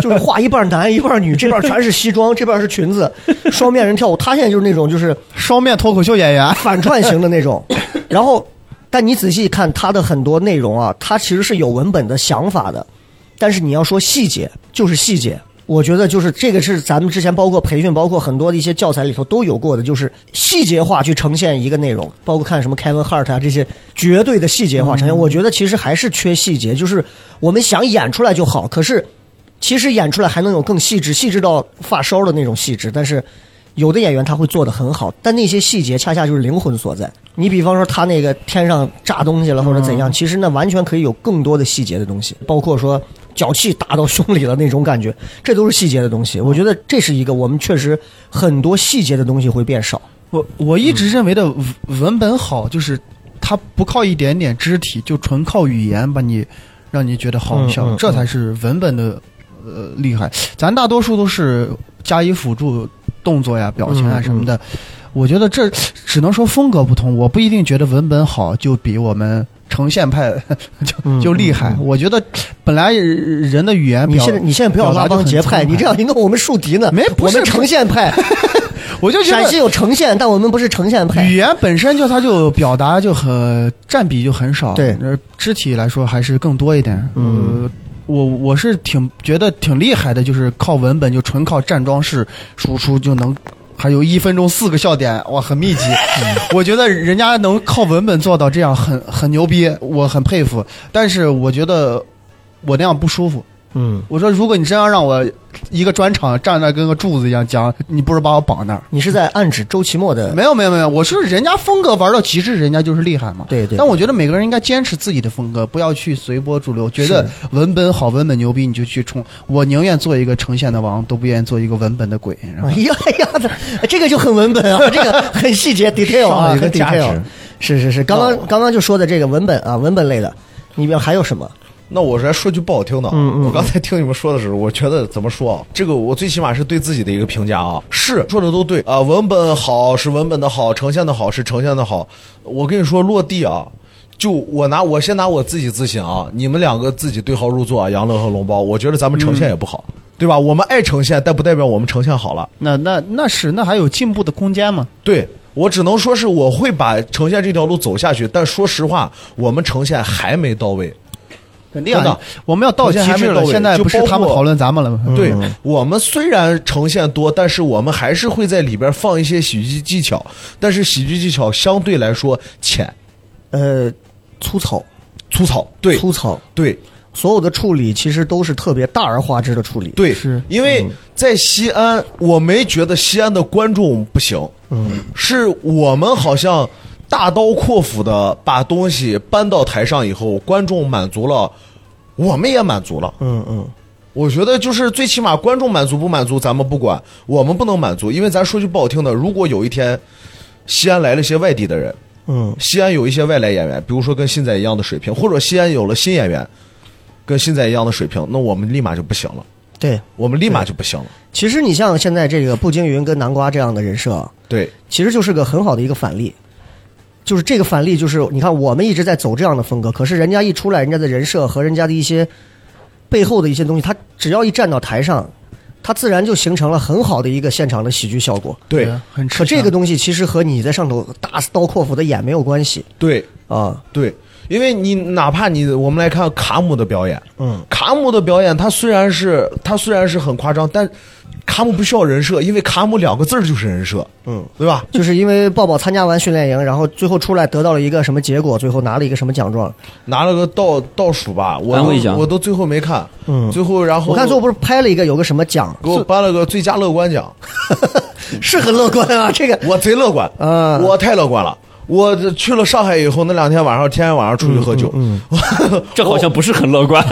就是画一半男一半女，这边全是西装，这边是裙子，双面人跳舞。他现在就是那种就是双面脱口秀演员，反串型的那种。然后，但你仔细看他的很多内容啊，他其实是有文本的想法的，但是你要说细节，就是细节。我觉得就是这个是咱们之前包括培训，包括很多的一些教材里头都有过的，就是细节化去呈现一个内容，包括看什么 Kevin Hart 啊这些绝对的细节化呈现。我觉得其实还是缺细节，就是我们想演出来就好，可是其实演出来还能有更细致，细致到发梢的那种细致，但是。有的演员他会做得很好，但那些细节恰恰就是灵魂所在。你比方说他那个天上炸东西了或者怎样，其实那完全可以有更多的细节的东西，包括说脚气打到胸里了那种感觉，这都是细节的东西。我觉得这是一个我们确实很多细节的东西会变少。我我一直认为的文文本好，就是它不靠一点点肢体，就纯靠语言把你让你觉得好笑，嗯嗯这才是文本的呃厉害。咱大多数都是加以辅助动作呀、表情啊嗯什么的。我觉得这只能说风格不同，我不一定觉得文本好就比我们呈现派 就嗯就厉害。我觉得本来人的语言表，你现在你现在不要拉帮结派，你这样一弄我们树敌呢。没不是我们呈现派，我就觉得陕西有呈现，但我们不是呈现派。语言本身就它就表达就很占比就很少，对呃，肢体来说还是更多一点。嗯呃，我我是挺觉得挺厉害的，就是靠文本，就纯靠站桩式输出就能。还有一分钟四个笑点，哇，很密集。我觉得人家能靠文本做到这样，很很牛逼，我很佩服。但是我觉得我那样不舒服。嗯，我说，如果你真要让我一个专场站那跟个柱子一样讲，你不如把我绑那儿。你是在暗指周奇墨的没有没有没有，我是人家风格玩到极致，人家就是厉害嘛。对对但我觉得每个人应该坚持自己的风格，不要去随波逐流。觉得文本好，文本牛逼，你就去冲。我宁愿做一个呈现的王，都不愿意做一个文本的鬼。哎呀哎呀，这这个就很文本啊，这个很细节 detail 啊，很 detail。是是是，刚刚刚刚就说的这个文本啊，文本类的，里面还有什么？那我来说句不好听的啊，嗯嗯我刚才听你们说的时候，我觉得怎么说啊？这个我最起码是对自己的一个评价啊，是说的都对啊，文本好是文本的好，呈现的好是呈现的好。我跟你说落地啊，就我拿我先拿我自己自省啊，你们两个自己对号入座啊，杨乐和龙包，我觉得咱们呈现也不好，对吧？我们爱呈现，但不代表我们呈现好了。那那那是那还有进步的空间吗？对我只能说是我会把呈现这条路走下去，但说实话，我们呈现还没到位。肯定的。啊，我们要到极首先还没致了。现在不是他们讨论咱们了吗？对我们虽然呈现多，但是我们还是会在里边放一些喜剧技巧，但是喜剧技巧相对来说浅、呃，粗糙，粗糙。对。粗糙，对。所有的处理其实都是特别大而化之的处理。对，是。因为在西安，我没觉得西安的观众不行，嗯，是我们好像大刀阔斧的把东西搬到台上以后，观众满足了，我们也满足了。嗯嗯，我觉得就是最起码观众满足不满足咱们不管，我们不能满足，因为咱说句不好听的，如果有一天西安来了些外地的人，嗯，西安有一些外来演员，比如说跟现在一样的水平，或者西安有了新演员跟现在一样的水平，那我们立马就不行了，对。我们立马就不行了。其实你像现在这个步惊云跟南瓜这样的人设啊，对，其实就是个很好的一个反例。就是这个反例，就是你看我们一直在走这样的风格，可是人家一出来，人家的人设和人家的一些背后的一些东西，他只要一站到台上，他自然就形成了很好的一个现场的喜剧效果。对，很吃可这个东西其实和你在上头大刀阔斧的演没有关系对，啊。对，因为你哪怕你我们来看卡姆的表演，嗯，卡姆的表演，他虽然是他虽然是很夸张，但卡姆不需要人设，因为卡姆两个字儿就是人设，嗯，对吧？就是因为抱抱参加完训练营，然后最后出来得到了一个什么结果，最后拿了一个什么奖状。拿了个倒倒数吧，我都安慰奖我都最后没看，嗯。最后然后我看最后不是拍了一个有个什么奖，给我颁了个最佳乐观奖，是很乐观啊，这个。我贼乐观，嗯。我太乐观了。我去了上海以后，那两天晚上天天晚上出去喝酒，嗯 这好像不是很乐观，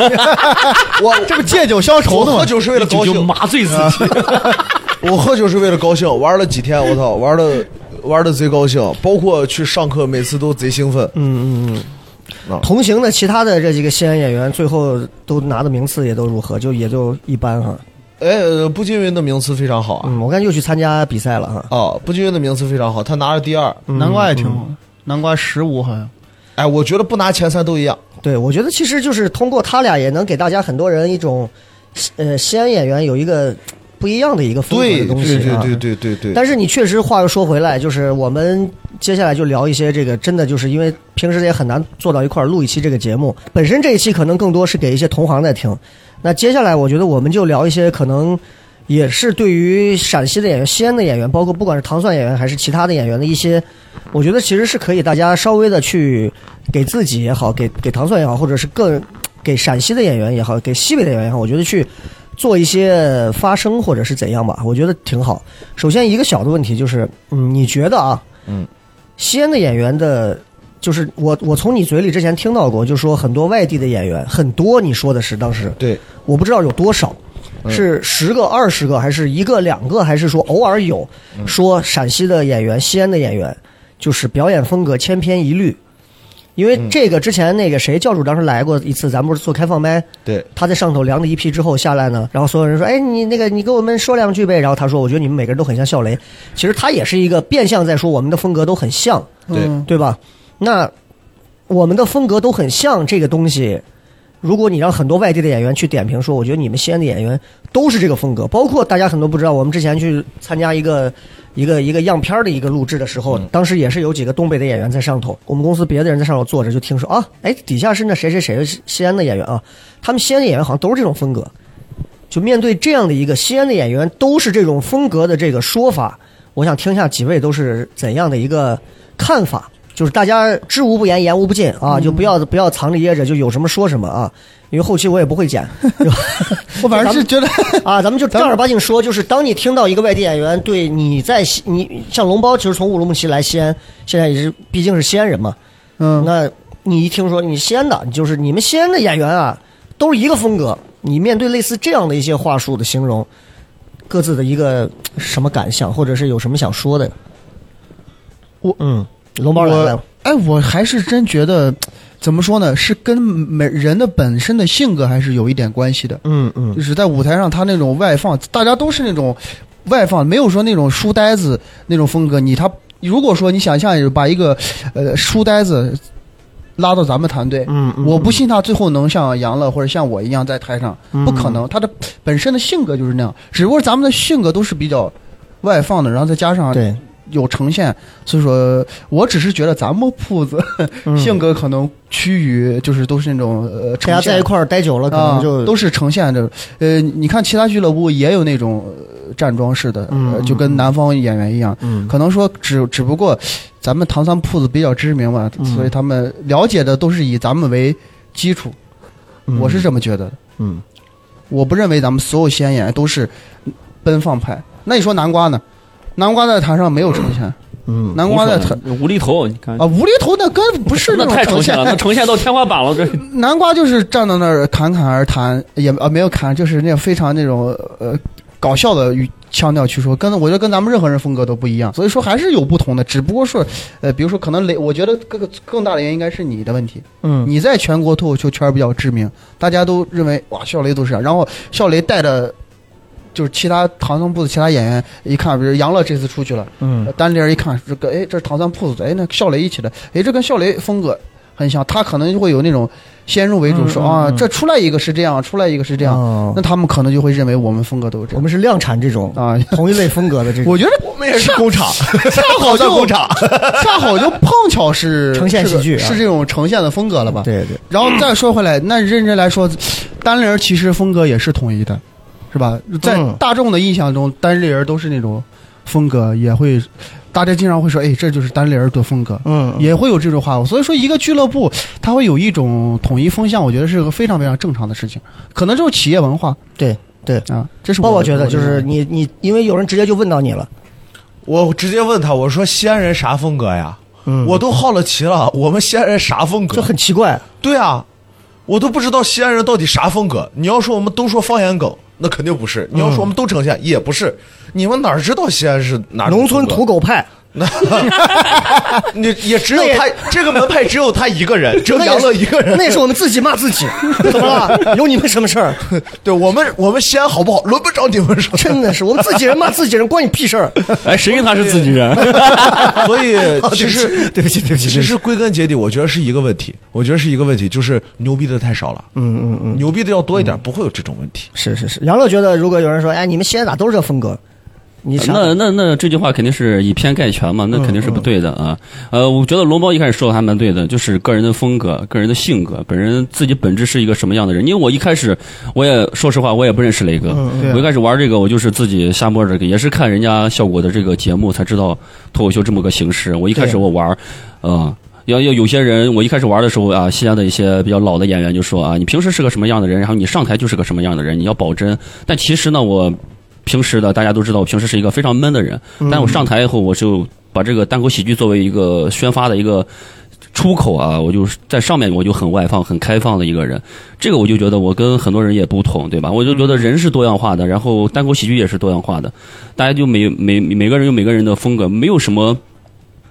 我 这不借酒消愁的吗我喝？酒是为了高兴，麻醉自己。我喝酒是为了高兴，玩了几天，我操，玩的玩的贼高兴，包括去上课，每次都贼兴奋。嗯嗯嗯啊。同行的其他的这几个西安演员，最后都拿的名次也都如何？就也就一般哈。哎，呃步惊云的名次非常好啊！嗯，我看又去参加比赛了哈。哦，步惊云的名次非常好，他拿了第二。南瓜也挺好，南瓜十五好像。哎，我觉得不拿前三都一样。对，我觉得其实就是通过他俩，也能给大家很多人一种，呃，西安演员有一个不一样的一个风格对的东西啊。对对对对对对。但是你确实话又说回来，就是我们接下来就聊一些这个，真的就是因为平时也很难坐到一块儿录一期这个节目。本身这一期可能更多是给一些同行在听。那接下来我觉得我们就聊一些可能也是对于陕西的演员、西安的演员，包括不管是糖蒜演员还是其他的演员的一些，我觉得其实是可以大家稍微的去给自己也好，给给糖蒜也好，或者是更给陕西的演员也好，给西北的演员也好，我觉得去。做一些发声或者是怎样吧，我觉得挺好。首先一个小的问题就是，嗯，你觉得啊，嗯，西安的演员的，就是我我从你嘴里之前听到过，就说很多外地的演员很多，你说的是当时对，我不知道有多少，嗯是十个、二十个，还是一个、两个，还是说偶尔有嗯说陕西的演员、西安的演员，就是表演风格千篇一律。因为嗯这个之前那个谁教主当时来过一次，咱们不是做开放麦，对，他在上头量了一批之后下来呢，然后所有人说：“哎，你那个你给我们说两句呗。”然后他说：“我觉得你们每个人都很像笑雷。”其实他也是一个变相在说我们的风格都很像，对嗯对吧？那我们的风格都很像这个东西，如果你让很多外地的演员去点评说，我觉得你们西安的演员都是这个风格，包括大家很多不知道，我们之前去参加一个一个一个样片的一个录制的时候，嗯当时也是有几个东北的演员在上头，我们公司别的人在上头坐着，就听说啊，哎，底下是那谁谁谁西安的演员啊，他们西安的演员好像都是这种风格。就面对这样的一个西安的演员都是这种风格的这个说法，我想听一下几位都是怎样的一个看法。就是大家知无不言，言无不尽啊，就不要不要藏着掖着，就有什么说什么啊。因为后期我也不会剪，就我反正是觉得，啊，咱们就正儿八经说，就是当你听到一个外地演员对你在西，你像龙包，其实从乌鲁木齐来西安，现在也是毕竟是西安人嘛，嗯，那你一听说你西安的，就是你们西安的演员啊，都是一个风格，你面对类似这样的一些话术的形容，各自的一个什么感想，或者是有什么想说的？我嗯，龙猫来我了，哎，我还是真觉得，怎么说呢，是跟每人的本身的性格还是有一点关系的。嗯嗯就是在舞台上，他那种外放，大家都是那种外放，没有说那种书呆子那种风格。你他如果说你想象把一个呃书呆子拉到咱们团队，嗯嗯，我不信他最后能像杨乐或者像我一样在台上，嗯不可能。他的本身的性格就是那样，只不过咱们的性格都是比较外放的，然后再加上对，有呈现，所以说我只是觉得咱们铺子、嗯性格可能趋于就是都是那种呃大家在一块儿待久了，可啊能就，都是呈现着。呃，你看其他俱乐部也有那种呃站桩式的，嗯呃就跟南方演员一样。嗯可能说只只不过咱们唐三铺子比较知名嘛，嗯所以他们了解的都是以咱们为基础。嗯我是这么觉得的。嗯我不认为咱们所有西安演员都是奔放派。那你说南瓜呢？南瓜在台上没有呈现，嗯。南瓜在台无厘头，你看。啊，无厘头那根本不是那种呈现太呈现。了，那呈现到天花板了，这。南瓜就是站在那儿侃侃而谈，也啊没有侃，就是那种非常那种呃搞笑的语腔调去说，跟我觉得跟咱们任何人风格都不一样，所以说还是有不同的，只不过说呃，比如说可能雷，我觉得更更大的原因应该是你的问题，嗯。你在全国脱口秀圈比较知名，大家都认为哇笑雷都是这样，然后笑雷带着。就是其他唐僧铺子其他演员一看，比如杨乐这次出去了，嗯单立人一看这个，哎，这是唐僧铺子，哎，那笑雷一起的，哎，这跟笑雷风格很像，他可能就会有那种先入为主，说嗯嗯嗯，啊这出来一个是这样，出来一个是这样，哦那他们可能就会认为我们风格都是这样我们是量产这种啊。同一类风格的这种。我觉得我们也是工厂，恰好就工厂，恰好就碰巧是呈现喜剧啊是是这种呈现的风格了吧？。对对，然后再说回来，那认真来说，单立人其实风格也是统一的，是吧？在嗯大众的印象中，单立人都是那种风格，也会大家经常会说，哎，这就是单立人的风格。嗯，也会有这种话，所以说一个俱乐部它会有一种统一风向，我觉得是个非常非常正常的事情，可能就是企业文化对对。啊，这是包我觉得就是你你，因为有人直接就问到你了，我直接问他，我说西安人啥风格呀？嗯我都好了奇了，我们西安人啥风格？这很奇怪。对啊，我都不知道西安人到底啥风格。你要说我们都说方言梗，那肯定不是；你要说我们都呈现，也不是。你们哪知道西安是哪农村土狗派，你也只有他这个门派只有他一个人，只有杨乐一个人。那也是我们自己骂自己，怎么了？有你们什么事儿？对我们，我们西安好不好，轮不着你们说。真的是我们自己人骂自己人，关你屁事儿！哎，谁跟他是自己人？所以其实对不起，对不起，其实归根结底，我觉得是一个问题，我觉得是一个问题，就是牛逼的太少了，嗯嗯嗯，牛逼的要多一点，不会有这种问题。是是是。杨乐觉得，如果有人说，哎，你们西安咋都是这风格？那那那这句话肯定是以偏概全嘛，那肯定是不对的啊。呃，我觉得龙猫一开始说的还蛮对的，就是个人的风格、个人的性格，本人自己本质是一个什么样的人。因为我一开始我也说实话，我也不认识雷哥，我一开始玩这个，我就是自己瞎摸着这个，也是看人家效果的这个节目才知道脱口秀这么个形式。我一开始我玩，呃。要要有些人，我一开始玩的时候啊，西安的一些比较老的演员就说啊，你平时是个什么样的人，然后你上台就是个什么样的人，你要保真。但其实呢，我平时的大家都知道，我平时是一个非常闷的人，但我上台以后，我就把这个单口喜剧作为一个宣发的一个出口啊，我就在上面我就很外放、很开放的一个人。这个我就觉得我跟很多人也不同，对吧？我就觉得人是多样化的，然后单口喜剧也是多样化的，大家就每每每个人有每个人的风格，没有什么。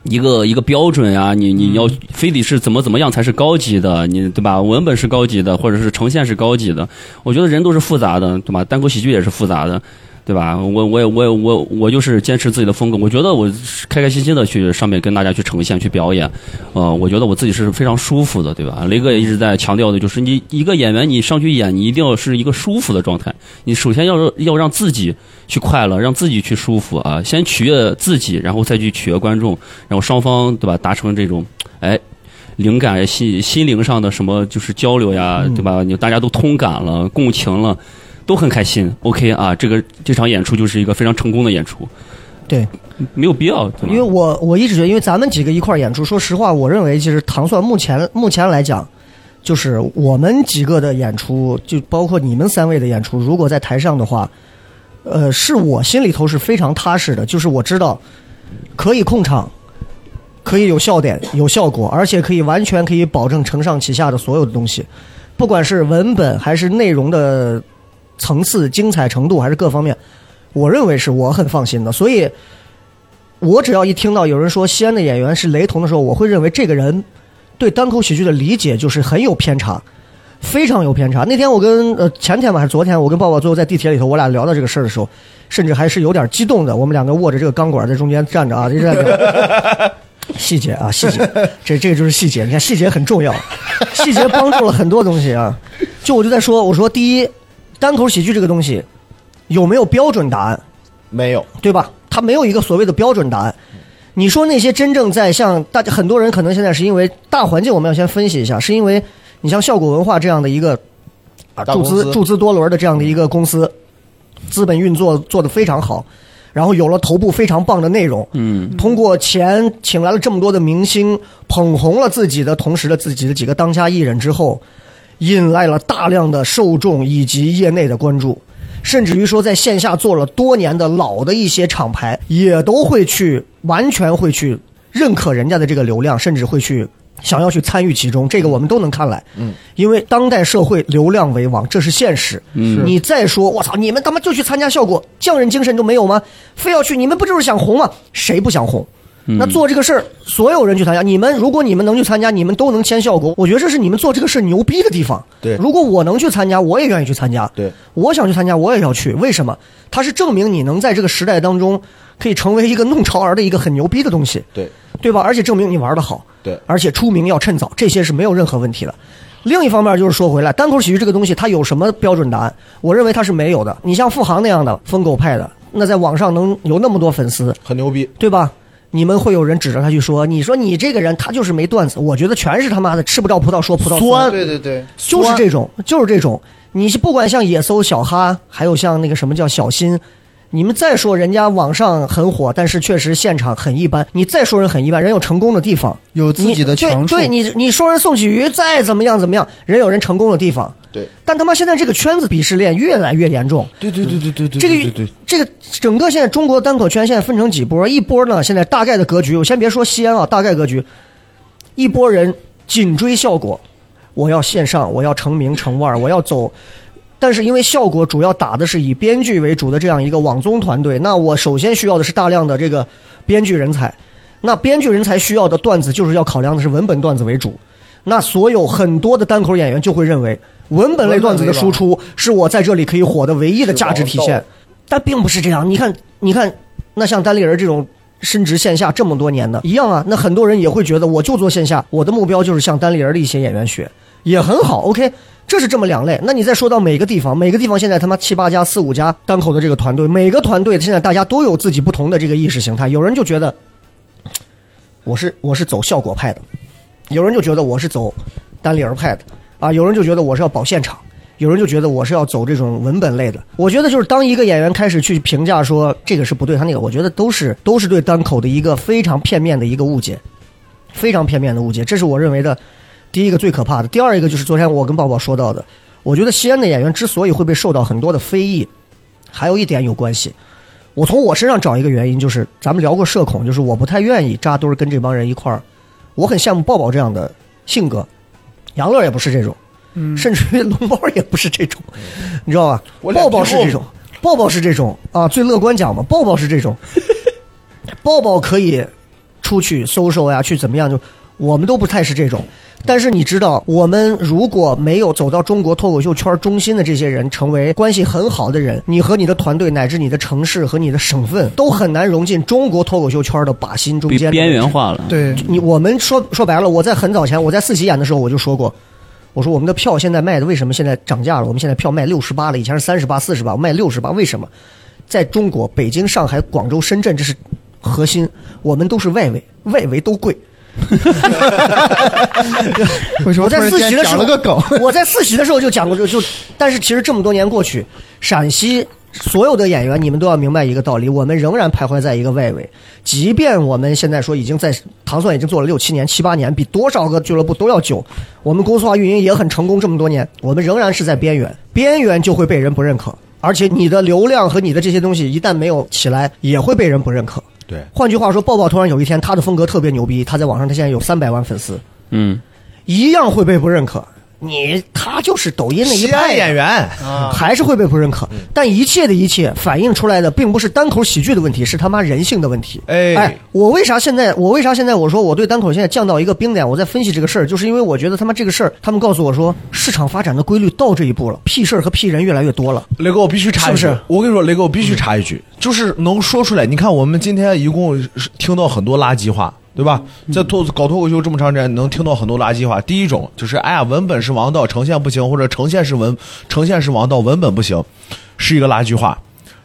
一个一个标准啊，你你要非得是怎么怎么样才是高级的，你对吧？文本是高级的，或者是呈现是高级的。我觉得人都是复杂的，对吧？单口喜剧也是复杂的。对吧？我我也我也我我就是坚持自己的风格，我觉得我是开开心心的去上面跟大家去呈现去表演，呃，我觉得我自己是非常舒服的，对吧？雷哥也一直在强调的就是，你一个演员你上去演，你一定要是一个舒服的状态，你首先要要让自己去快乐，让自己去舒服啊，先取悦自己，然后再去取悦观众，然后双方对吧达成这种哎。灵感、心心灵上的什么就是交流呀，对吧？你大家都通感了、共情了，都很开心。OK 啊，这个这场演出就是一个非常成功的演出，对，没有必要，因为我我一直觉得，因为咱们几个一块儿演出，说实话，我认为其实糖蒜目前目前来讲，就是我们几个的演出，就包括你们三位的演出，如果在台上的话，呃，是我心里头是非常踏实的，就是我知道可以控场，可以有笑点、有效果，而且可以完全可以保证承上启下的所有的东西，不管是文本还是内容的层次、精彩程度，还是各方面，我认为是我很放心的，所以。我只要一听到有人说西安的演员是雷同的时候，我会认为这个人对单口喜剧的理解就是很有偏差，非常有偏差。那天我跟呃前天吧还是昨天，我跟抱抱最后在地铁里头，我俩聊到这个事儿的时候，甚至还是有点激动的。我们两个握着这个钢管在中间站着啊，这站着。细节啊，细节，这这个就是细节。你看，细节很重要，细节帮助了很多东西啊。就我就在说，我说第一，单口喜剧这个东西有没有标准答案？没有，对吧？它没有一个所谓的标准答案。你说那些真正在像大家很多人可能现在是因为大环境，我们要先分析一下，是因为你像效果文化这样的一个啊注资注资多轮的这样的一个公司，资本运作做得非常好，然后有了头部非常棒的内容，嗯，通过钱请来了这么多的明星，捧红了自己的同时的自己的几个当家艺人之后，引来了大量的受众以及业内的关注，甚至于说在线下做了多年的老的一些厂牌，也都会去完全会去认可人家的这个流量，甚至会去。想要去参与其中，这个我们都能看来。嗯，因为当代社会流量为王，这是现实。嗯你再说，我操，你们他妈就去参加效果，匠人精神都没有吗？非要去，你们不就是想红吗？谁不想红？那做这个事儿，所有人去参加，你们如果你们能去参加，你们都能签效果。我觉得这是你们做这个事儿牛逼的地方。对如果我能去参加，我也愿意去参加。对，我想去参加，我也要去。为什么？它是证明你能在这个时代当中，可以成为一个弄潮儿的一个很牛逼的东西。对，对吧？而且证明你玩的好，对而且出名要趁早，这些是没有任何问题的。另一方面就是说回来，单口喜剧这个东西，它有什么标准答案？我认为它是没有的。你像付航那样的疯狗派的，那在网上能有那么多粉丝，很牛逼。对吧？你们会有人指着他去说，你说你这个人他就是没段子。我觉得全是他妈的吃不着葡萄说葡萄酸，对对对，就是这种，就是这种。你是不管像野搜、小哈，还有像那个什么叫小新，你们再说人家网上很火，但是确实现场很一般。你再说人很一般，人有成功的地方，有自己的你强处对，对你你说人宋启瑜再怎么样怎么样，人有人成功的地方。对，但他妈现在这个圈子鄙视链越来越严重。对对对对对对这个对对，这个整个现在中国单口圈现在分成几波？一波呢，现在大概的格局，我先别说西安啊，大概格局，一波人紧追效果，我要线上，我要成名成腕，我要走。但是因为效果主要打的是以编剧为主的这样一个网综团队，那我首先需要的是大量的这个编剧人才。那编剧人才需要的段子就是要考量的是文本段子为主。那所有很多的单口演员就会认为，文本类段子的输出是我在这里可以火的唯一的价值体现。但并不是这样，你看，你看，那像单立人这种深植线下这么多年的，一样啊。那很多人也会觉得，我就做线下，我的目标就是向单立人的一些演员学，也很好。OK，这是这么两类。那你再说到每个地方，每个地方现在他妈七八家、四五家单口的这个团队，每个团队现在大家都有自己不同的这个意识形态。有人就觉得，我是我是走效果派的，有人就觉得我是走单立人派的啊，有人就觉得我是要保现场。有人就觉得我是要走这种文本类的，我觉得就是当一个演员开始去评价说这个是不对，他那个，我觉得都是都是对单口的一个非常片面的一个误解，非常片面的误解，这是我认为的第一个最可怕的。第二一个就是昨天我跟宝宝说到的，我觉得西安的演员之所以会被受到很多的非议，还有一点有关系。我从我身上找一个原因，就是咱们聊过社恐，就是我不太愿意扎堆跟这帮人一块儿，我很羡慕抱抱这样的性格，杨乐也不是这种。嗯甚至于龙猫也不是这种，你知道吧？我抱抱是这种，抱抱是这种啊，最乐观讲嘛，抱抱是这种，抱抱可以出去搜搜呀，去怎么样？就我们都不太是这种。但是你知道，我们如果没有走到中国脱口秀圈中心的这些人，成为关系很好的人，你和你的团队乃至你的城市和你的省份都很难融进中国脱口秀圈的靶心中间。边缘。化了。对，你我们说说白了，我在很早前我在四喜演的时候我就说过，我说我们的票现在卖的为什么现在涨价了？我们现在票卖六十八了，以前是三十八、四十八，卖六十八，为什么？在中国，北京、上海、广州、深圳这是核心，我们都是外围，外围都贵。为什么我在四喜的时候？我在四喜的时候就讲过，就就，但是其实这么多年过去，陕西所有的演员，你们都要明白一个道理，我们仍然徘徊在一个外围。即便我们现在说已经在唐蒜已经做了六七年、七八年，比多少个俱乐部都要久，我们公司化运营也很成功，这么多年，我们仍然是在边缘，边缘就会被人不认可。而且你的流量和你的这些东西一旦没有起来，也会被人不认可。对，换句话说，抱抱突然有一天他的风格特别牛逼，他在网上他现在有三百万粉丝，嗯，一样会被不认可。你他就是抖音的一派演员，还是会被不认可。但一切的一切反映出来的，并不是单口喜剧的问题，是他妈人性的问题。哎我为啥现在我为啥现在我说我对单口现在降到一个冰点？我在分析这个事儿，就是因为我觉得他妈这个事儿，他们告诉我说市场发展的规律到这一步了，屁事儿和屁人越来越多了。雷哥，我必须插一句，是不是我跟你说，雷哥，我必须插一句，就是能说出来。你看，我们今天一共听到很多垃圾话，对吧？在脱搞脱口秀这么长时间，能听到很多垃圾话。第一种就是，哎呀，文本是王道，呈现不行，或者呈现是文呈现是王道，文本不行，是一个垃圾话。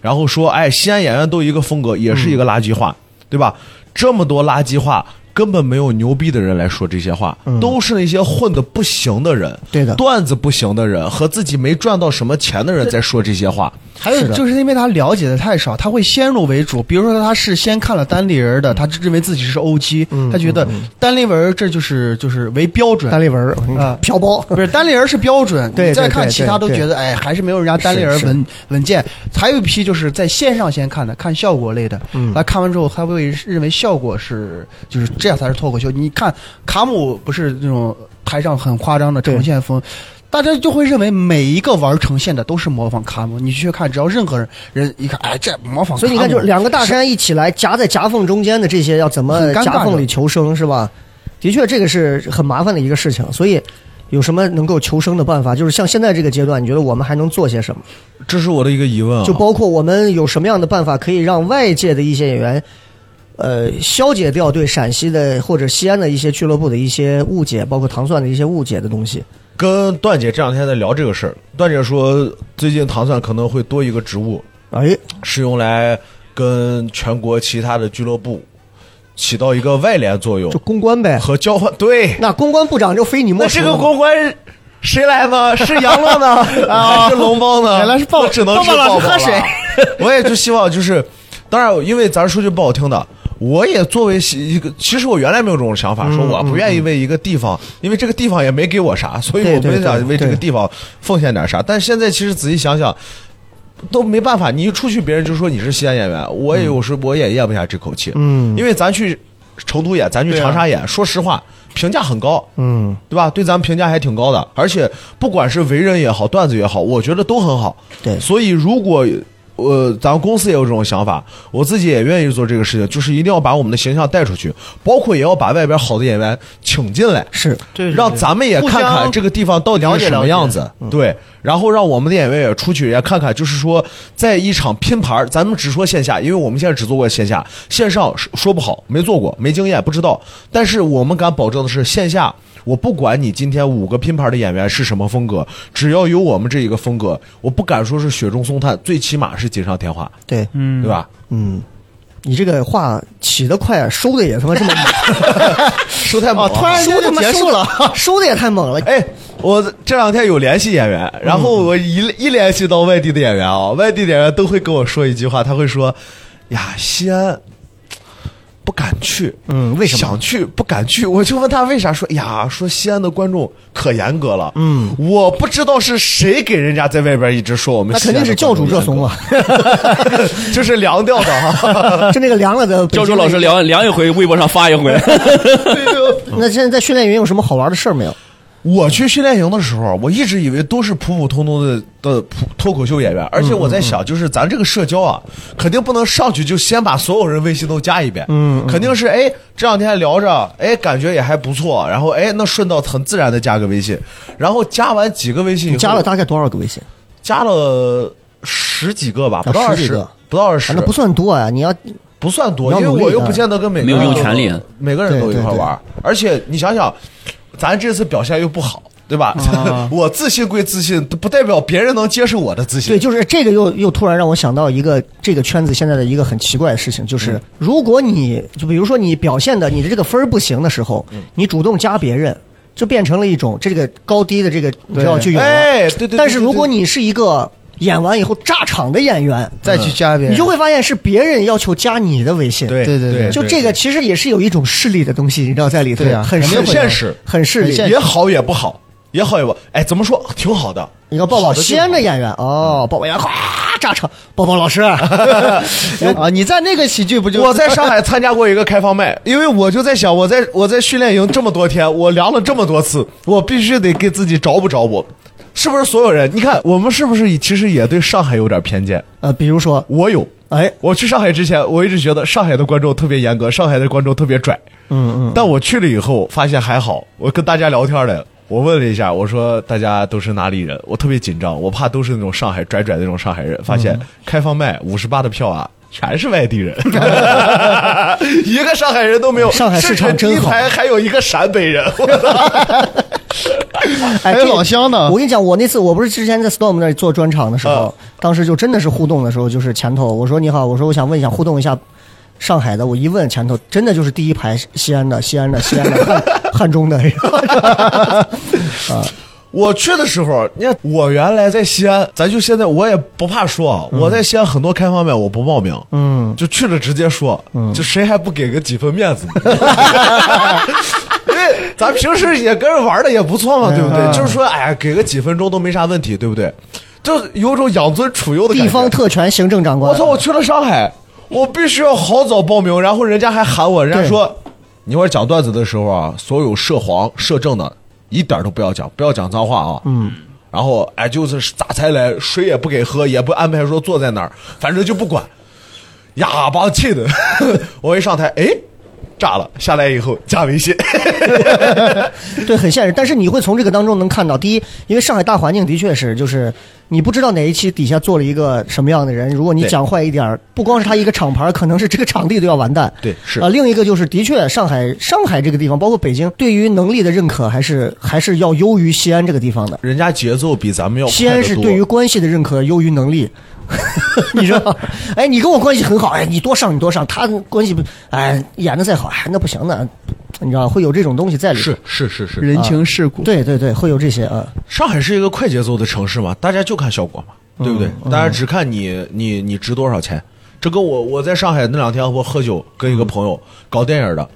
然后说，哎，西安演员都一个风格，也是一个垃圾话，对吧？这么多垃圾话。根本没有牛逼的人来说这些话，都是那些混的不行的人，对的。段子不行的人和自己没赚到什么钱的人在说这些话。还有就是因为他了解的太少，他会先入为主。比如说他是先看了单立人的，他认为自己是欧基，他觉得单立文这就是就是为标准。单立文儿啊。飘包。不是单立人是标准，对你再看其他都觉得哎，还是没有人家单立人是稳稳健。还有一批就是在线上先看的，看效果类的，嗯。他看完之后他会认为效果是就是这样才是脱口秀。你看卡姆不是那种台上很夸张的呈现风。大家就会认为每一个玩呈现的都是模仿卡姆，你去看，只要任何人人一看，哎，这模仿卡姆，所以你看，就是两个大山一起来夹在夹缝中间的这些，要怎么夹缝里求生，是吧？的确，这个是很麻烦的一个事情。所以，有什么能够求生的办法？就是像现在这个阶段，你觉得我们还能做些什么？这是我的一个疑问啊。就包括我们有什么样的办法可以让外界的一些演员，呃，消解掉对陕西的或者西安的一些俱乐部的一些误解，包括糖蒜的一些误解的东西。跟段姐这两天在聊这个事儿，段姐说最近糖蒜可能会多一个职务，哎，是用来跟全国其他的俱乐部起到一个外联作用就公关呗。和交换。对，那公关部长就非你莫属那这个公关谁来呢？是杨乐呢？还 是龙邦呢？原来是抱我只能是抱抱老师喝水。我也就希望就是，当然，因为咱说句不好听的。我也作为一个，其实我原来没有这种想法，说我不愿意为一个地方，因为这个地方也没给我啥，所以我不想为这个地方奉献点啥。但是现在其实仔细想想，都没办法，你一出去别人就说你是西安演员，我也有时我也咽不下这口气，嗯。因为咱去成都演，咱去长沙演，说实话评价很高，嗯，对吧？对咱们评价还挺高的，而且不管是为人也好，段子也好，我觉得都很好。对。所以如果呃，咱们公司也有这种想法，我自己也愿意做这个事情，就是一定要把我们的形象带出去，包括也要把外边好的演员请进来。是。对对让咱们也看看这个地方到底是什么样子，对，然后让我们的演员也出去也看看，就是说，在一场拼盘儿，咱们只说线下，因为我们现在只做过线下，线上说说不好，没做过，没经验，不知道。但是我们敢保证的是，线下我不管你今天五个拼盘的演员是什么风格，只要有我们这一个风格，我不敢说是雪中送炭，最起码是锦上添花，对，嗯对吧？嗯，你这个话起得快，收的也他妈这么猛，收太猛了，哦突然收他妈结束了，收的也太猛了。哎，我这两天有联系演员，然后我一一联系到外地的演员啊，外地的演员都会跟我说一句话，他会说：“呀，西安不敢去，嗯为什么想去不敢去？”我就问他为啥，说：“呀，说西安的观众可严格了。”嗯，我不知道是谁给人家在外边一直说我们那西安的肯定是教主热怂啊，观众，就是凉掉的哈。就那个凉了的。教主老师。凉凉一回，微博上发一回。那现在在训练营有什么好玩的事儿没有？我去训练营的时候，我一直以为都是普普通通的的普脱口秀演员，而且我在想，就是咱这个社交啊，肯定不能上去就先把所有人微信都加一遍，嗯，肯定是哎这两天聊着，哎感觉也还不错，然后哎那顺道很自然的加个微信，然后加完几个微信加了大概多少个微信？加了十几个吧，不到啊二十十，不到二十，啊，那不算多呀。你要不算多，因为我又不见得跟每个没有人都用全力每个人都一块对对玩，而且你想想，咱这次表现又不好，对吧？啊 我自信归自信，不代表别人能接受我的自信。对，就是这个又又突然让我想到一个这个圈子现在的一个很奇怪的事情，嗯就是如果你就比如说你表现的你的这个分儿不行的时候，嗯你主动加别人，就变成了一种这个高低的这个你知道就有了。哎，对对对。但是如果你是一个演完以后炸场的演员，再去加别人，你就会发现是别人要求加你的微信。对对对就这个其实也是有一种势力的东西，你知道在里头，对啊很很现实。很势利很。现也好也不好，也好也不，哎，怎么说挺好的。一个抱抱好的就西安的演员哦，抱抱演员哗炸场，抱抱老师，啊，你在那个喜剧不就我在上海参加过一个开放麦，因为我就在想，我在我在训练营这么多天，我量了这么多次，我必须得给自己找补找补，是不是所有人？你看我们是不是其实也对上海有点偏见？呃，比如说，我有，哎，我去上海之前，我一直觉得上海的观众特别严格，上海的观众特别拽。嗯嗯，但我去了以后，发现还好。我跟大家聊天的，我问了一下，我说大家都是哪里人？我特别紧张，我怕都是那种上海拽拽的那种上海人。发现开放麦五十八的票啊，全是外地人，一个上海人都没有。上海市场甚至第一真好排还有一个陕北人。我 操哎，还有这老乡呢我跟你讲，我那次我不是之前在 Storm 那里做专场的时候，当时就真的是互动的时候，就是前头我说你好，我说我想问一下互动一下上海的，我一问前头真的就是第一排西安的、西安的、西安的、汉 汉中的，我去的时候，你看我原来在西安，咱就现在我也不怕说啊，我在西安很多开放面我不报名，嗯，就去了直接说，就谁还不给个几分面子呢？因为咱平时也跟人玩的也不错嘛，对不对？就是说，哎呀，给个几分钟都没啥问题，对不对？就有种养尊处优的。地方特权行政长官，我操！我去了上海，我必须要好早报名，然后人家还喊我，人家说，你一会儿讲段子的时候啊，所有涉黄涉政的，一点都不要讲，不要讲脏话啊。嗯。然后哎，就是咋才来，水也不给喝，也不安排说坐在哪儿，反正就不管。哑巴气的，我一上台，哎，炸了！下来以后加微信，对，很现实。但是你会从这个当中能看到，第一，因为上海大环境的确是，就是你不知道哪一期底下坐了一个什么样的人，如果你讲坏一点儿，不光是他一个厂牌，可能是这个场地都要完蛋。对是啊、另一个就是，的确，上海上海这个地方，包括北京，对于能力的认可还是还是要优于西安这个地方的。人家节奏比咱们要快西安是对于关系的认可优于能力，你知道？哎，你跟我关系很好，哎，你多上你多上，他关系不，哎，演的再好，哎，那不行的，你知道会有这种东西在里头。是是是是，人情世故，对对对，会有这些啊。上海是一个快节奏的城市嘛，大家就看效果嘛，嗯对不对？大家只看你你你值多少钱。这跟我我在上海那两天我喝酒，跟一个朋友搞电影的，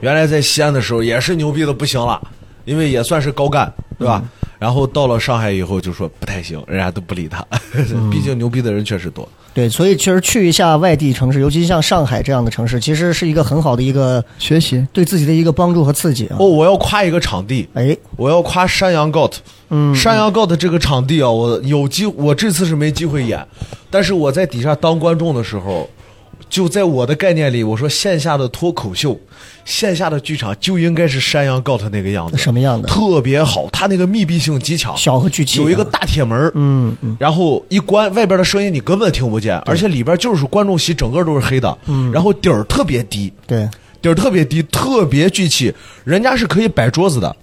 原来在西安的时候也是牛逼的不行了，因为也算是高干，对吧？嗯然后到了上海以后就说不太行，人家都不理他，嗯。毕竟牛逼的人确实多。对，所以其实去一下外地城市，尤其像上海这样的城市，其实是一个很好的一个学习。对自己的一个帮助和刺激啊。哦，我要夸一个场地，哎，我要夸山羊 Got，嗯，山羊 Got 这个场地啊，我有机，我这次是没机会演，但是我在底下当观众的时候，就在我的概念里，我说线下的脱口秀，线下的剧场就应该是山羊 Got 那个样子，什么样的？特别好，它那个密闭性极强，小和聚气啊。有一个大铁门嗯嗯，然后一关，外边的声音你根本听不见，而且里边就是观众席整个都是黑的，嗯。然后底儿特别低，对，底儿特别低，特别聚气，人家是可以摆桌子的。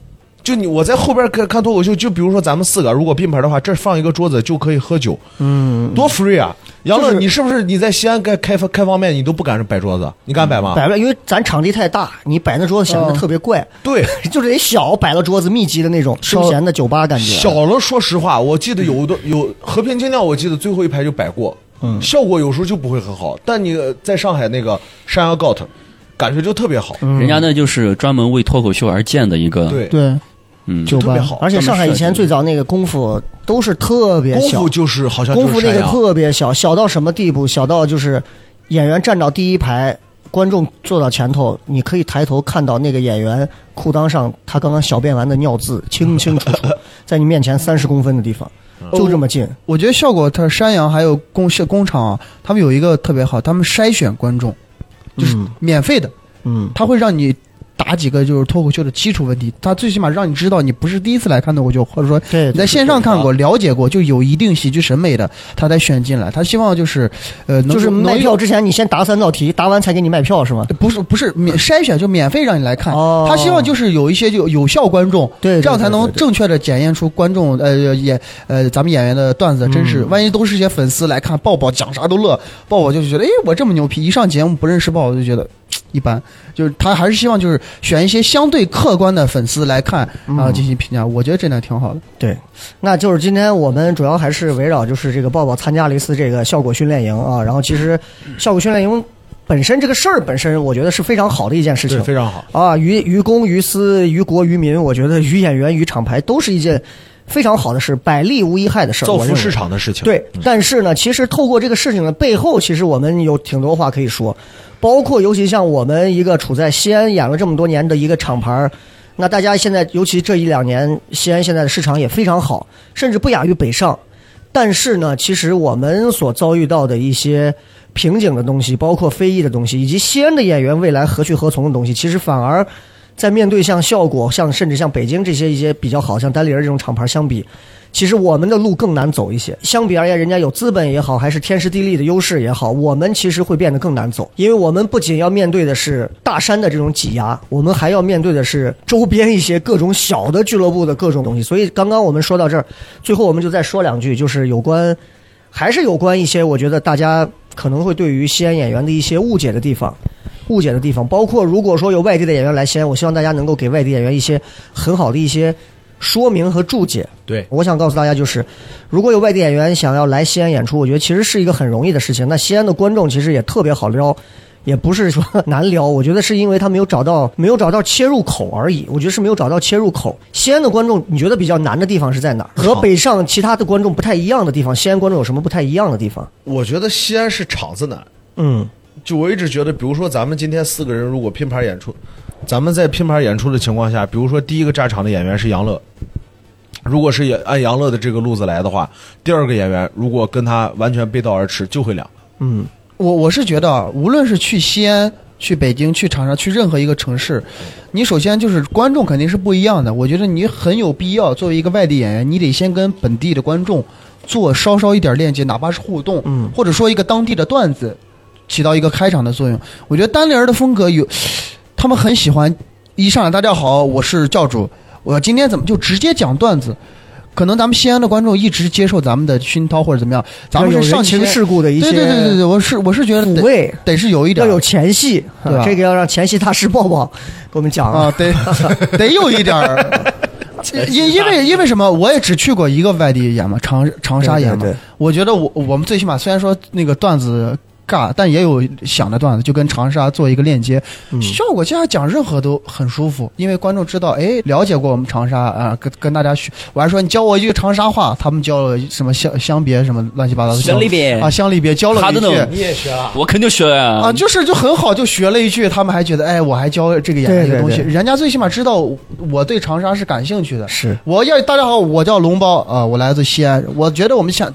就你我在后边看看脱口秀，就比如说咱们四个，如果并排的话，这儿放一个桌子就可以喝酒，嗯，多 free 啊！杨乐，你是不是你在西安开开开方面，你都不敢摆桌子？你敢摆吗？摆不了，因为咱场地太大，你摆那桌子显得嗯特别怪，对，就是得小，摆了桌子密集的那种休闲的酒吧感觉。啊小了，说实话，我记得有的有和平精酿，我记得最后一排就摆过，嗯效果有时候就不会很好。但你呃在上海那个山羊 Got，感觉就特别好。人家那就是专门为脱口秀而建的一个，对，对，嗯，酒吧特别好。而且上海以前最早那个功夫都是特别小功夫，就是好像功夫那个特别小，小到什么地步？小到就是演员站到第一排，观众坐到前头，你可以抬头看到那个演员裤裆上他刚刚小便完的尿渍，清清楚楚，在你面前三十公分的地方，就这么近。我觉得效果，它山羊还有工是工厂啊，他们有一个特别好，他们筛选观众，就是嗯免费的，嗯，他会让你答几个就是脱口秀的基础问题，他最起码让你知道你不是第一次来看脱口秀，或者说对，你在线上看过、了解过，就有一定喜剧审美的，他才选进来。他希望就是，呃，能就是能卖票之前你先答三道题，答完才给你卖票是吗？不是不是免筛选，就免费让你来看。哦他希望就是有一些就有效观众，对对这样才能正确的检验出观众呃演呃咱们演员的段子真是。嗯万一都是一些粉丝来看，抱抱讲啥都乐，抱抱就觉得哎我这么牛皮，一上节目不认识抱抱就觉得嘖一般。就是他还是希望就是选一些相对客观的粉丝来看嗯啊进行评价，我觉得这点挺好的。对，那就是今天我们主要还是围绕就是这个抱抱参加了一次这个效果训练营啊，然后其实效果训练营本身这个事儿本身，我觉得是非常好的一件事情，，非常好。啊，于于公于私于国于民，我觉得于演员于厂牌都是一件非常好的事，百利无一害的事儿。造福市场的事情。对，但是呢，其实透过这个事情的背后，其实我们有挺多话可以说，包括尤其像我们一个处在西安演了这么多年的一个厂牌儿，那大家现在尤其这一两年，西安现在的市场也非常好，甚至不亚于北上。但是呢，其实我们所遭遇到的一些瓶颈的东西，包括非议的东西，以及西安的演员未来何去何从的东西，其实反而在面对像效果、像甚至像北京这些一些比较好，像单立人这种厂牌相比，其实我们的路更难走一些。相比而言，人家有资本也好，还是天时地利的优势也好，我们其实会变得更难走，因为我们不仅要面对的是大山的这种挤压，我们还要面对的是周边一些各种小的俱乐部的各种东西。所以刚刚我们说到这儿，最后我们就再说两句，就是有关，还是有关一些我觉得大家可能会对于西安演员的一些误解的地方。误解的地方，包括如果说有外地的演员来西安，我希望大家能够给外地演员一些很好的一些说明和注解。对，我想告诉大家，就是如果有外地演员想要来西安演出，我觉得其实是一个很容易的事情。那西安的观众其实也特别好撩，也不是说难撩，我觉得是因为他没有找到没有找到切入口而已。我觉得是没有找到切入口。西安的观众，你觉得比较难的地方是在哪儿？和北上其他的观众不太一样的地方，西安观众有什么不太一样的地方？我觉得西安是场子难。嗯就我一直觉得，比如说咱们今天四个人如果拼盘演出，咱们在拼盘演出的情况下，比如说第一个炸场的演员是杨乐，如果是也按杨乐的这个路子来的话，第二个演员如果跟他完全背道而驰，就会凉。嗯，我我是觉得啊，无论是去西安、去北京、去长沙、去任何一个城市，你首先就是观众肯定是不一样的。我觉得你很有必要作为一个外地演员，你得先跟本地的观众做稍稍一点链接，哪怕是互动，嗯或者说一个当地的段子，起到一个开场的作用。我觉得单立人的风格有，他们很喜欢一上来大家好，我是教主，我今天怎么就直接讲段子。可能咱们西安的观众一直接受咱们的熏陶或者怎么样，咱们是上情世故的一些对对对对对，我是我是觉得得。得是有一点要有前戏，对吧这个要让前戏大师抱抱给我们讲啊，得 得有一点儿。因因为因为什么？我也只去过一个外地演嘛，长长沙演嘛。对对对我觉得我我们最起码虽然说那个段子尬，但也有想的段子，就跟长沙做一个链接。嗯效果下讲任何都很舒服，因为观众知道，哎，了解过我们长沙啊，跟跟大家学。我还说你教我一句长沙话，他们教了什么相相别什么乱七八糟的乡里别啊，乡里别教了一句你也学啊？我肯定学啊啊，就是就很好，就学了一句，他们还觉得，哎，我还教这个演员一个东西，对对对人家最起码知道我对长沙是感兴趣的。是我要大家好，我叫龙包啊、我来自西安。我觉得我们想，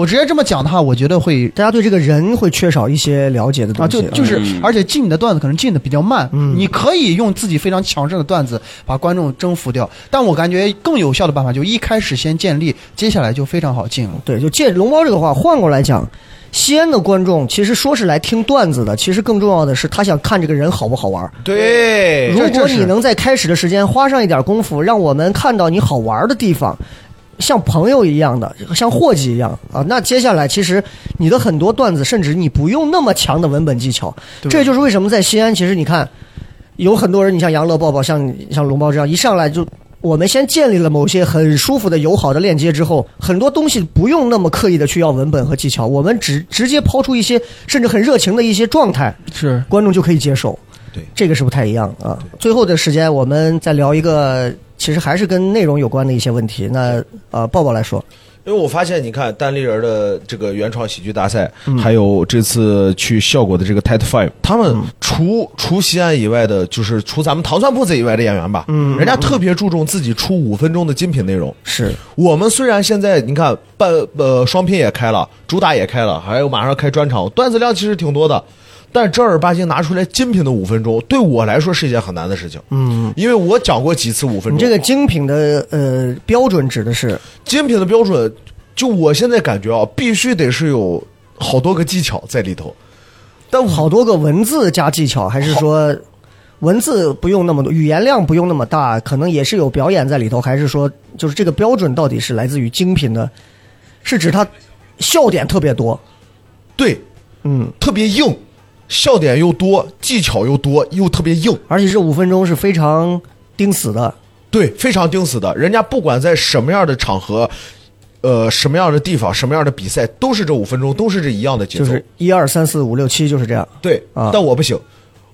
我直接这么讲的话，我觉得会大家对这个人会缺少一些了解的东啊，西就就是，嗯而且进你的段子可能进的比较慢，嗯你可以用自己非常强盛的段子把观众征服掉，但我感觉更有效的办法就一开始先建立，接下来就非常好进了。对，就借龙猫这个话换过来讲，西安的观众其实说是来听段子的，其实更重要的是他想看这个人好不好玩。对，如果你能在开始的时间花上一点功夫，让我们看到你好玩的地方，像朋友一样的，像伙计一样啊，那接下来其实你的很多段子，甚至你不用那么强的文本技巧。对这就是为什么在西安，其实你看有很多人，你像杨乐、抱抱，像像龙猫这样，一上来就。我们先建立了某些很舒服的、友好的链接之后，很多东西不用那么刻意的去要文本和技巧，我们只直接抛出一些甚至很热情的一些状态，是观众就可以接受。对这个是不太一样啊。最后的时间，我们再聊一个，其实还是跟内容有关的一些问题。那呃，抱抱来说，因为我发现，你看单立人的这个原创喜剧大赛，嗯。还有这次去效果的这个 Tet Five，他们除、除西安以外的，就是除咱们糖蒜铺子以外的演员吧，嗯。人家特别注重自己出五分钟的精品内容。是。我们虽然现在你看半呃双拼也开了，主打也开了，还有马上开专场，段子量其实挺多的，但正儿八经拿出来精品的五分钟，对我来说是一件很难的事情。嗯，因为我讲过几次五分钟，你这个精品的呃标准指的是？精品的标准，就我现在感觉啊，必须得是有好多个技巧在里头。但好多个文字加技巧，还是说文字不用那么多，语言量不用那么大，可能也是有表演在里头，还是说就是这个标准到底是来自于精品的，是指它笑点特别多，对，嗯，特别硬，笑点又多，技巧又多，又特别硬，而且这五分钟是非常盯死的，对，非常盯死的。人家不管在什么样的场合。呃，什么样的地方，什么样的比赛，都是这五分钟，都是这一样的节奏。就是一二三四五六七就是这样。对，啊但我不行，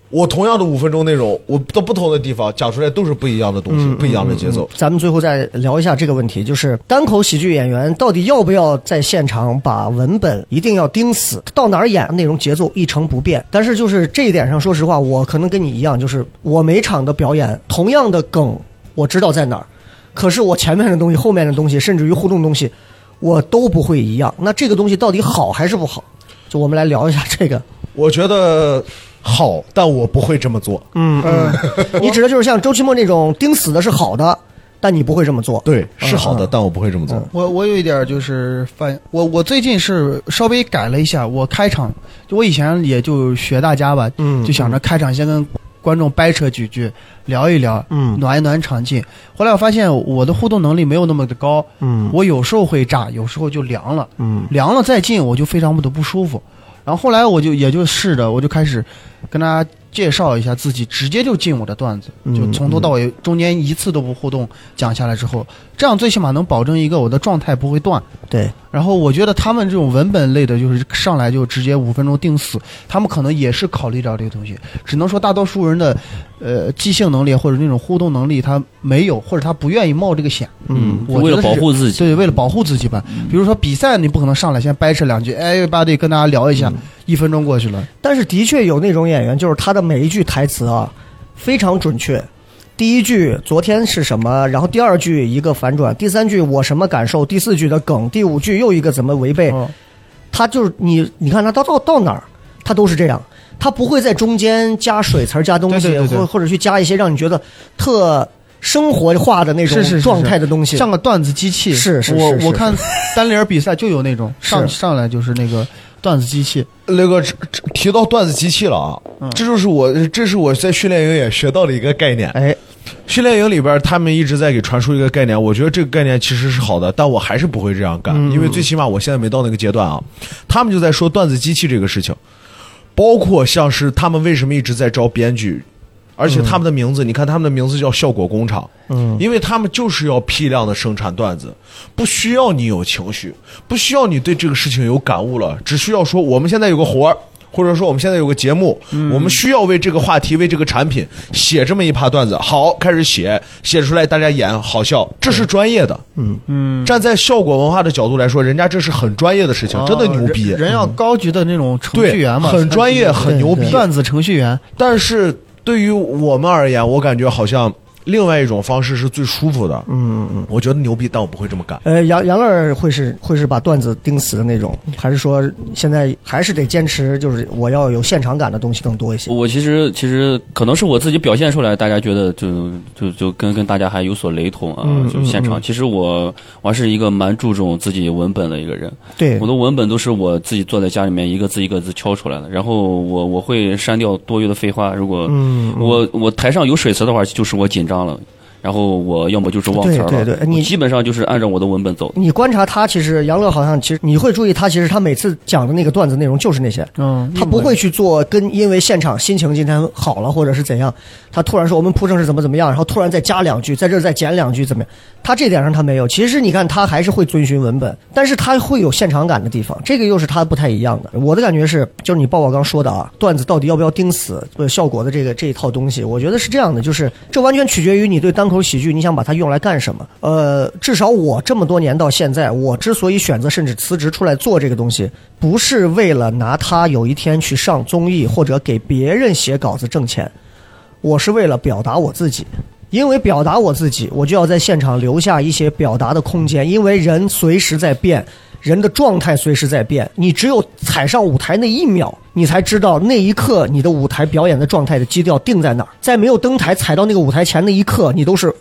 我同样的五分钟内容，我到不同的地方讲出来都是不一样的东西，不一样的节奏。咱们最后再聊一下这个问题，就是单口喜剧演员到底要不要在现场把文本一定要盯死，到哪儿演内容节奏一成不变。但是就是这一点上，说实话，我可能跟你一样，就是我每场的表演同样的梗我知道在哪儿，可是我前面的东西、后面的东西，甚至于互动东西，我都不会一样。那这个东西到底好还是不好？就我们来聊一下这个。我觉得好，但我不会这么做。嗯嗯，你指的就是像周奇墨那种盯死的是好的，但你不会这么做。对，是好的，嗯但我不会这么做。我我有一点就是反我我最近是稍微改了一下，我开场就我以前也就学大家吧，嗯就想着开场先跟观众掰扯几句，聊一聊，嗯暖一暖场劲。后来我发现我的互动能力没有那么的高，嗯我有时候会炸，有时候就凉了，嗯凉了再进我就非常的不舒服。然后后来我就也就试着，我就开始跟大家介绍一下自己，直接就进我的段子，嗯就从头到尾中间一次都不互动讲下来之后，这样最起码能保证一个我的状态不会断。对，然后我觉得他们这种文本类的，就是上来就直接五分钟定死，他们可能也是考虑到这个东西。只能说大多数人的，呃，即兴能力或者那种互动能力他没有，或者他不愿意冒这个险。嗯为了我觉得是保护自己，对，为了保护自己吧。比如说比赛，你不可能上来先掰扯两句，哎，巴得跟大家聊一下，一分钟过去了。但是的确有那种演员，就是他的每一句台词啊非常准确。第一句昨天是什么，然后第二句一个反转，第三句我什么感受，第四句的梗，第五句又一个怎么违背，哦。他就是你，你看他到到到哪儿，他都是这样，他不会在中间加水词儿、加东西，或或者去加一些让你觉得特生活化的那种状态的东西。像个段子机器。是是是是。我我看单立人比赛就有那种上上来就是那个段子机器。那个提到段子机器了啊，嗯这就是我这是我在训练营也学到的一个概念。哎，训练营里边，他们一直在给传输一个概念，我觉得这个概念其实是好的，但我还是不会这样干，嗯因为最起码我现在没到那个阶段啊。他们就在说段子机器这个事情，包括像是他们为什么一直在招编剧，而且他们的名字，你看他们的名字叫效果工厂，嗯，因为他们就是要批量的生产段子，不需要你有情绪，不需要你对这个事情有感悟了，只需要说我们现在有个活儿。或者说我们现在有个节目，我们需要为这个话题、为这个产品写这么一趴段子。好，开始写，写出来大家演好笑，这是专业的。嗯嗯，站在效果文化的角度来说，人家这是很专业的事情，真的牛逼。人人要高级的那种程序员嘛，很专业很牛逼段子程序员。但是对于我们而言，我感觉好像另外一种方式是最舒服的。嗯嗯。我觉得牛逼，但我不会这么干。呃，杨杨乐儿会是会是把段子盯死的那种，还是说现在还是得坚持，就是我要有现场感的东西更多一些？我其实其实可能是我自己表现出来，大家觉得就就就跟跟大家还有所雷同啊。嗯就现场，嗯嗯其实我我还是一个蛮注重自己文本的一个人。对我，的文本都是我自己坐在家里面一个字一个字敲出来的，然后我我会删掉多余的废话。如果嗯，嗯我我台上有水词的话，就是我紧张了，然后我要么就是忘词儿了。对对对你基本上就是按照我的文本走。你观察他，其实杨乐好像其实你会注意他，其实他每次讲的那个段子内容就是那些。嗯，他不会去做跟因为现场心情今天好了或者是怎样，他突然说我们铺成是怎么怎么样，然后突然再加两句，在这儿再减两句怎么样？他这点上他没有。其实你看他还是会遵循文本，但是他会有现场感的地方，这个又是他不太一样的。我的感觉是，就是你报告刚说的啊，段子到底要不要盯死呃效果的这个这一套东西，我觉得是这样的，就是这完全取决于你对单口口喜剧，你想把它用来干什么？呃，至少我这么多年到现在，我之所以选择甚至辞职出来做这个东西，不是为了拿它有一天去上综艺或者给别人写稿子挣钱，我是为了表达我自己。因为表达我自己，我就要在现场留下一些表达的空间。因为人随时在变，人的状态随时在变。你只有踩上舞台那一秒，你才知道那一刻你的舞台表演的状态的基调定在哪儿。在没有登台踩到那个舞台前那一刻，你都是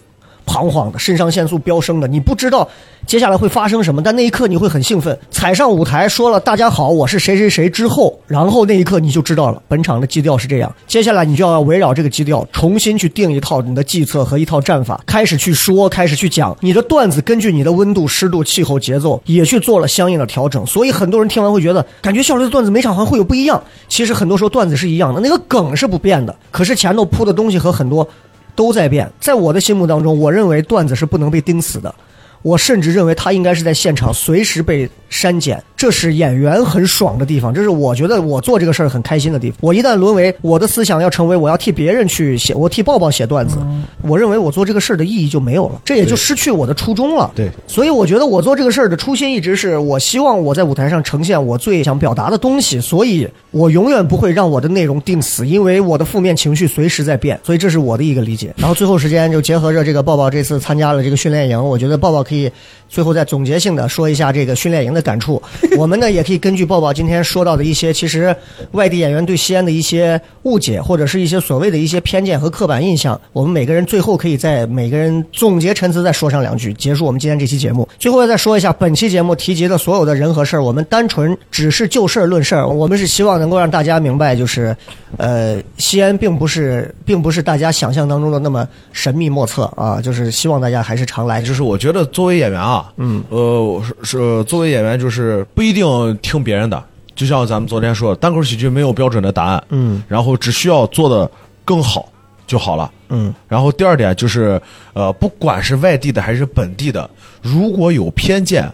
彷徨的，肾上腺素飙升的，你不知道接下来会发生什么，但那一刻你会很兴奋。踩上舞台说了“大家好，我是谁谁谁”之后，然后那一刻你就知道了，本场的基调是这样。接下来你就要围绕这个基调重新去定一套你的计策和一套战法，开始去说，开始去讲你的段子，根据你的温度、湿度、气候、节奏也去做了相应的调整。所以很多人听完会觉得，感觉笑雷的段子每场好像会有不一样。其实很多时候段子是一样的，那个梗是不变的，可是前头铺的东西和很多。都在变。在我的心目当中，我认为段子是不能被钉死的。我甚至认为他应该是在现场随时被删减，这是演员很爽的地方，这是我觉得我做这个事儿很开心的地方。我一旦沦为我的思想要成为我要替别人去写，我替抱抱写段子，我认为我做这个事儿的意义就没有了，这也就失去我的初衷了。对所以我觉得我做这个事儿的初心一直是我希望我在舞台上呈现我最想表达的东西，所以我永远不会让我的内容定死，因为我的负面情绪随时在变，所以这是我的一个理解。然后最后时间就结合着这个抱抱这次参加了这个训练营，我觉得抱抱可以最后再总结性的说一下这个训练营的感触。我们呢也可以根据抱抱今天说到的一些其实外地演员对西安的一些误解，或者是一些所谓的一些偏见和刻板印象，我们每个人最后可以在每个人总结陈词再说上两句，结束我们今天这期节目。最后再说一下本期节目提及的所有的人和事儿，我们单纯只是就事儿论事儿，我们是希望能够让大家明白，就是，呃，西安并不是并不是大家想象当中的那么神秘莫测啊，就是希望大家还是常来。就是我觉得作为演员啊，嗯，呃，我是是作为演员，就是不一定听别人的，就像咱们昨天说的，单口喜剧没有标准的答案，嗯。然后只需要做的更好就好了。嗯。然后第二点就是，呃，不管是外地的还是本地的，如果有偏见，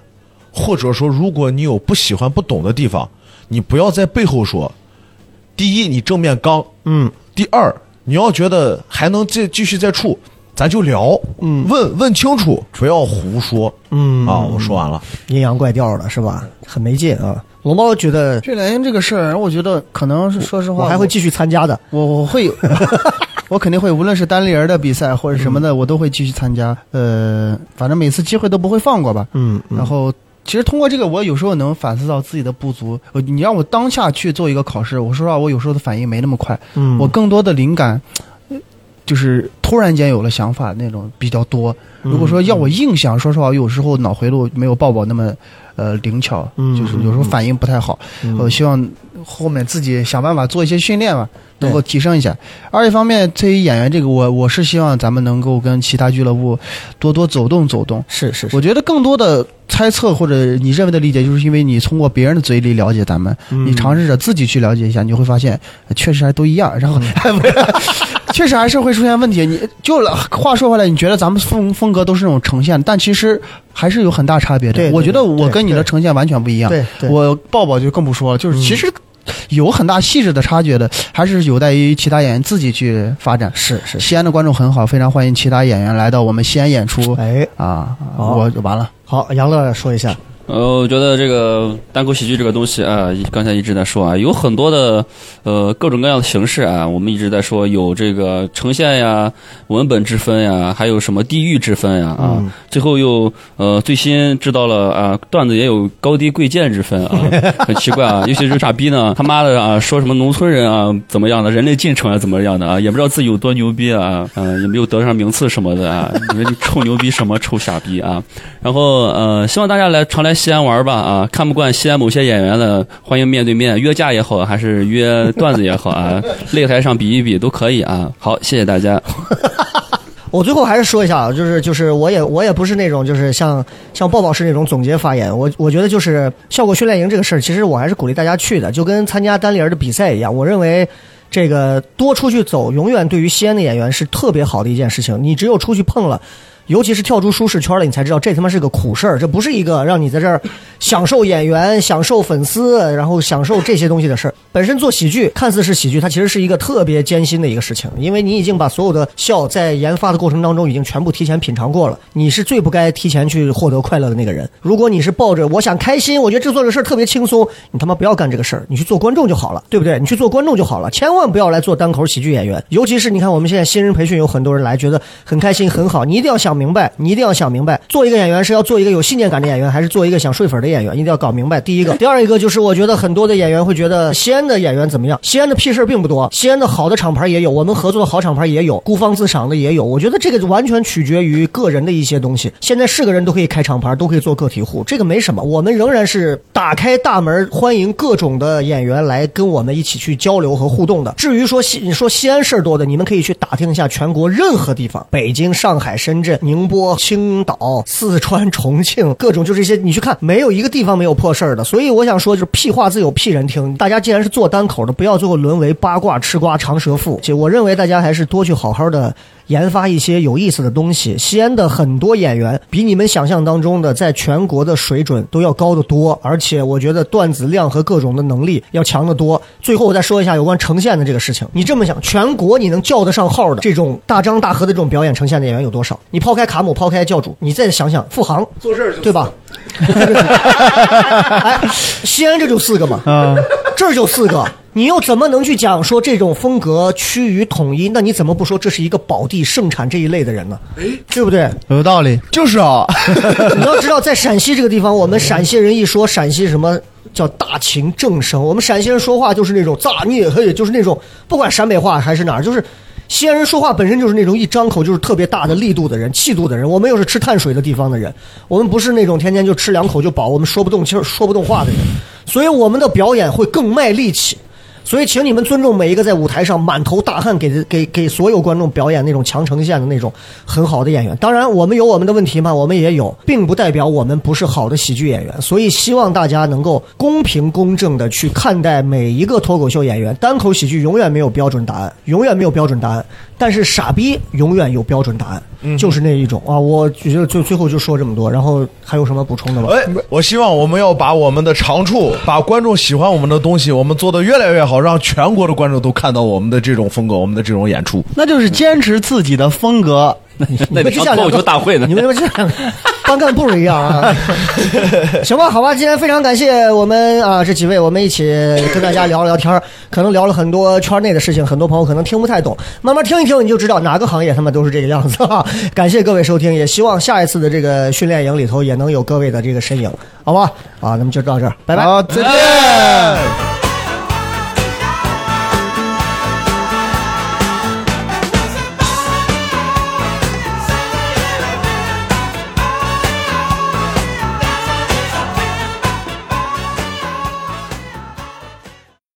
或者说如果你有不喜欢、不懂的地方，你不要在背后说。第一，你正面刚；嗯。第二，你要觉得还能再继续再处，咱就聊，嗯，问问清楚，不要胡说。嗯啊，我说完了。阴阳怪调的是吧？很没劲啊。龙猫觉得训练营这个事儿，我觉得可能是说实话，我还会继续参加的。我我会有，我肯定会，无论是单立人的比赛或者什么的，我都会继续参加。呃，反正每次机会都不会放过吧。嗯然后，其实通过这个，我有时候能反思到自己的不足。呃你让我当下去做一个考试，我说实话，我有时候的反应没那么快，嗯，我更多的灵感。呃就是突然间有了想法那种比较多。如果说要我硬想，说实话，有时候脑回路没有抱抱那么呃灵巧，嗯就是有时候反应不太好。嗯我希望后面自己想办法做一些训练吧，能够提升一下。二一方面，对于演员这个，我我是希望咱们能够跟其他俱乐部多多走动走动。是是是，我觉得更多的猜测或者你认为的理解，就是因为你通过别人的嘴里了解咱们，嗯你尝试着自己去了解一下，你会发现呃确实还都一样。然后，确实还是会出现问题。你就话说回来，你觉得咱们风风格都是那种呈现，但其实还是有很大差别的。对对我觉得我跟你的呈现完全不一样。对对我抱抱就更不说了，就是其实有很大细致的差距的，还是有待于其他演员自己去发展。是是是，西安的观众很好，非常欢迎其他演员来到我们西安演出。哎，啊，我就完了。好，杨乐说一下。呃，我觉得这个单口喜剧这个东西啊，刚才一直在说啊，有很多的呃各种各样的形式啊，我们一直在说有这个呈现呀、文本之分呀，还有什么地域之分呀啊，嗯。最后又呃最新知道了啊，段子也有高低贵贱之分啊，很奇怪啊，尤其是傻逼呢，他妈的啊说什么农村人啊怎么样的，人类进程啊怎么样的啊，也不知道自己有多牛逼啊，嗯、也没有得上名次什么的啊，你说你臭牛逼什么臭傻逼啊，然后呃，希望大家来常来西安玩吧啊！看不惯西安某些演员的，欢迎面对面约架也好，还是约段子也好啊，擂台上比一比都可以啊。好，谢谢大家。我最后还是说一下啊，就是就是我也我也不是那种就是像像抱抱是那种总结发言，我我觉得就是效果训练营这个事儿，其实我还是鼓励大家去的，就跟参加单立人的比赛一样，我认为。这个多出去走，永远对于西安的演员是特别好的一件事情。你只有出去碰了，尤其是跳出舒适圈了，你才知道这他妈是个苦事儿，这不是一个让你在这儿享受演员、享受粉丝，然后享受这些东西的事儿。本身做喜剧看似是喜剧，它其实是一个特别艰辛的一个事情，因为你已经把所有的笑在研发的过程当中已经全部提前品尝过了，你是最不该提前去获得快乐的那个人。如果你是抱着我想开心，我觉得这做这事儿特别轻松，你他妈不要干这个事儿，你去做观众就好了，对不对？你去做观众就好了，千万不要来做单口喜剧演员。尤其是你看我们现在新人培训有很多人来，觉得很开心很好，你一定要想明白，你一定要想明白，做一个演员是要做一个有信念感的演员，还是做一个想睡粉的演员，一定要搞明白。第一个，第二一个就是我觉得很多的演员会觉得西安的演员怎么样？西安的屁事儿并不多，西安的好的厂牌也有，我们合作的好厂牌也有，孤芳自赏的也有。我觉得这个完全取决于个人的一些东西。现在是个人都可以开厂牌，都可以做个体户，这个没什么。我们仍然是打开大门，欢迎各种的演员来跟我们一起去交流和互动的。至于说西，你说西安事儿多的，你们可以去打听一下全国任何地方，北京、上海、深圳、宁波、青岛、四川、重庆，各种就这些，你去看，没有一个地方没有破事儿的。所以我想说，就是屁话自有屁人听。大家既然是做单口的，不要最后沦为八卦吃瓜长舌妇。其实我认为大家还是多去好好的研发一些有意思的东西。西安的很多演员比你们想象当中的在全国的水准都要高得多，而且我觉得段子量和各种的能力要强得多。最后我再说一下有关呈现的这个事情。你这么想，全国你能叫得上号的这种大张大合的这种表演呈现的演员有多少？你抛开卡姆，抛开教主，你再想想付航做事对吧？哎，西安这就四个嘛，啊，这儿就四个，你又怎么能去讲说这种风格趋于统一？那你怎么不说这是一个宝地盛产这一类的人呢？对不对？有道理。就是啊，你要知道，在陕西这个地方，我们陕西人一说陕西什么叫大秦正声，我们陕西人说话就是那种咋你嘿，就是那种不管陕北话还是哪儿，就是。西安人说话本身就是那种一张口就是特别大的力度的人、气度的人。我们又是吃碳水的地方的人，我们不是那种天天就吃两口就饱，我们说不动气儿、说不动话的人，所以我们的表演会更卖力气。所以，请你们尊重每一个在舞台上满头大汗给给给所有观众表演那种强呈现的那种很好的演员。当然，我们有我们的问题嘛？我们也有，并不代表我们不是好的喜剧演员。所以，希望大家能够公平公正的去看待每一个脱口秀演员。单口喜剧永远没有标准答案，永远没有标准答案。但是傻逼永远有标准答案，就是那一种啊！我觉得最最后就说这么多，然后还有什么补充的吗？哎，我希望我们要把我们的长处，把观众喜欢我们的东西，我们做的越来越好，让全国的观众都看到我们的这种风格，我们的这种演出。那就是坚持自己的风格。你 那你们就像两个上脱口秀大会呢你。们这两个班干部一样啊！行吧，好吧，今天非常感谢我们啊这几位，我们一起跟大家聊了聊天儿可能聊了很多圈内的事情，很多朋友可能听不太懂，慢慢听一听你就知道哪个行业他们都是这个样子哈。感谢各位收听，也希望下一次的这个训练营里头也能有各位的这个身影，好吧？啊，那么就到这儿，拜拜。好，再见。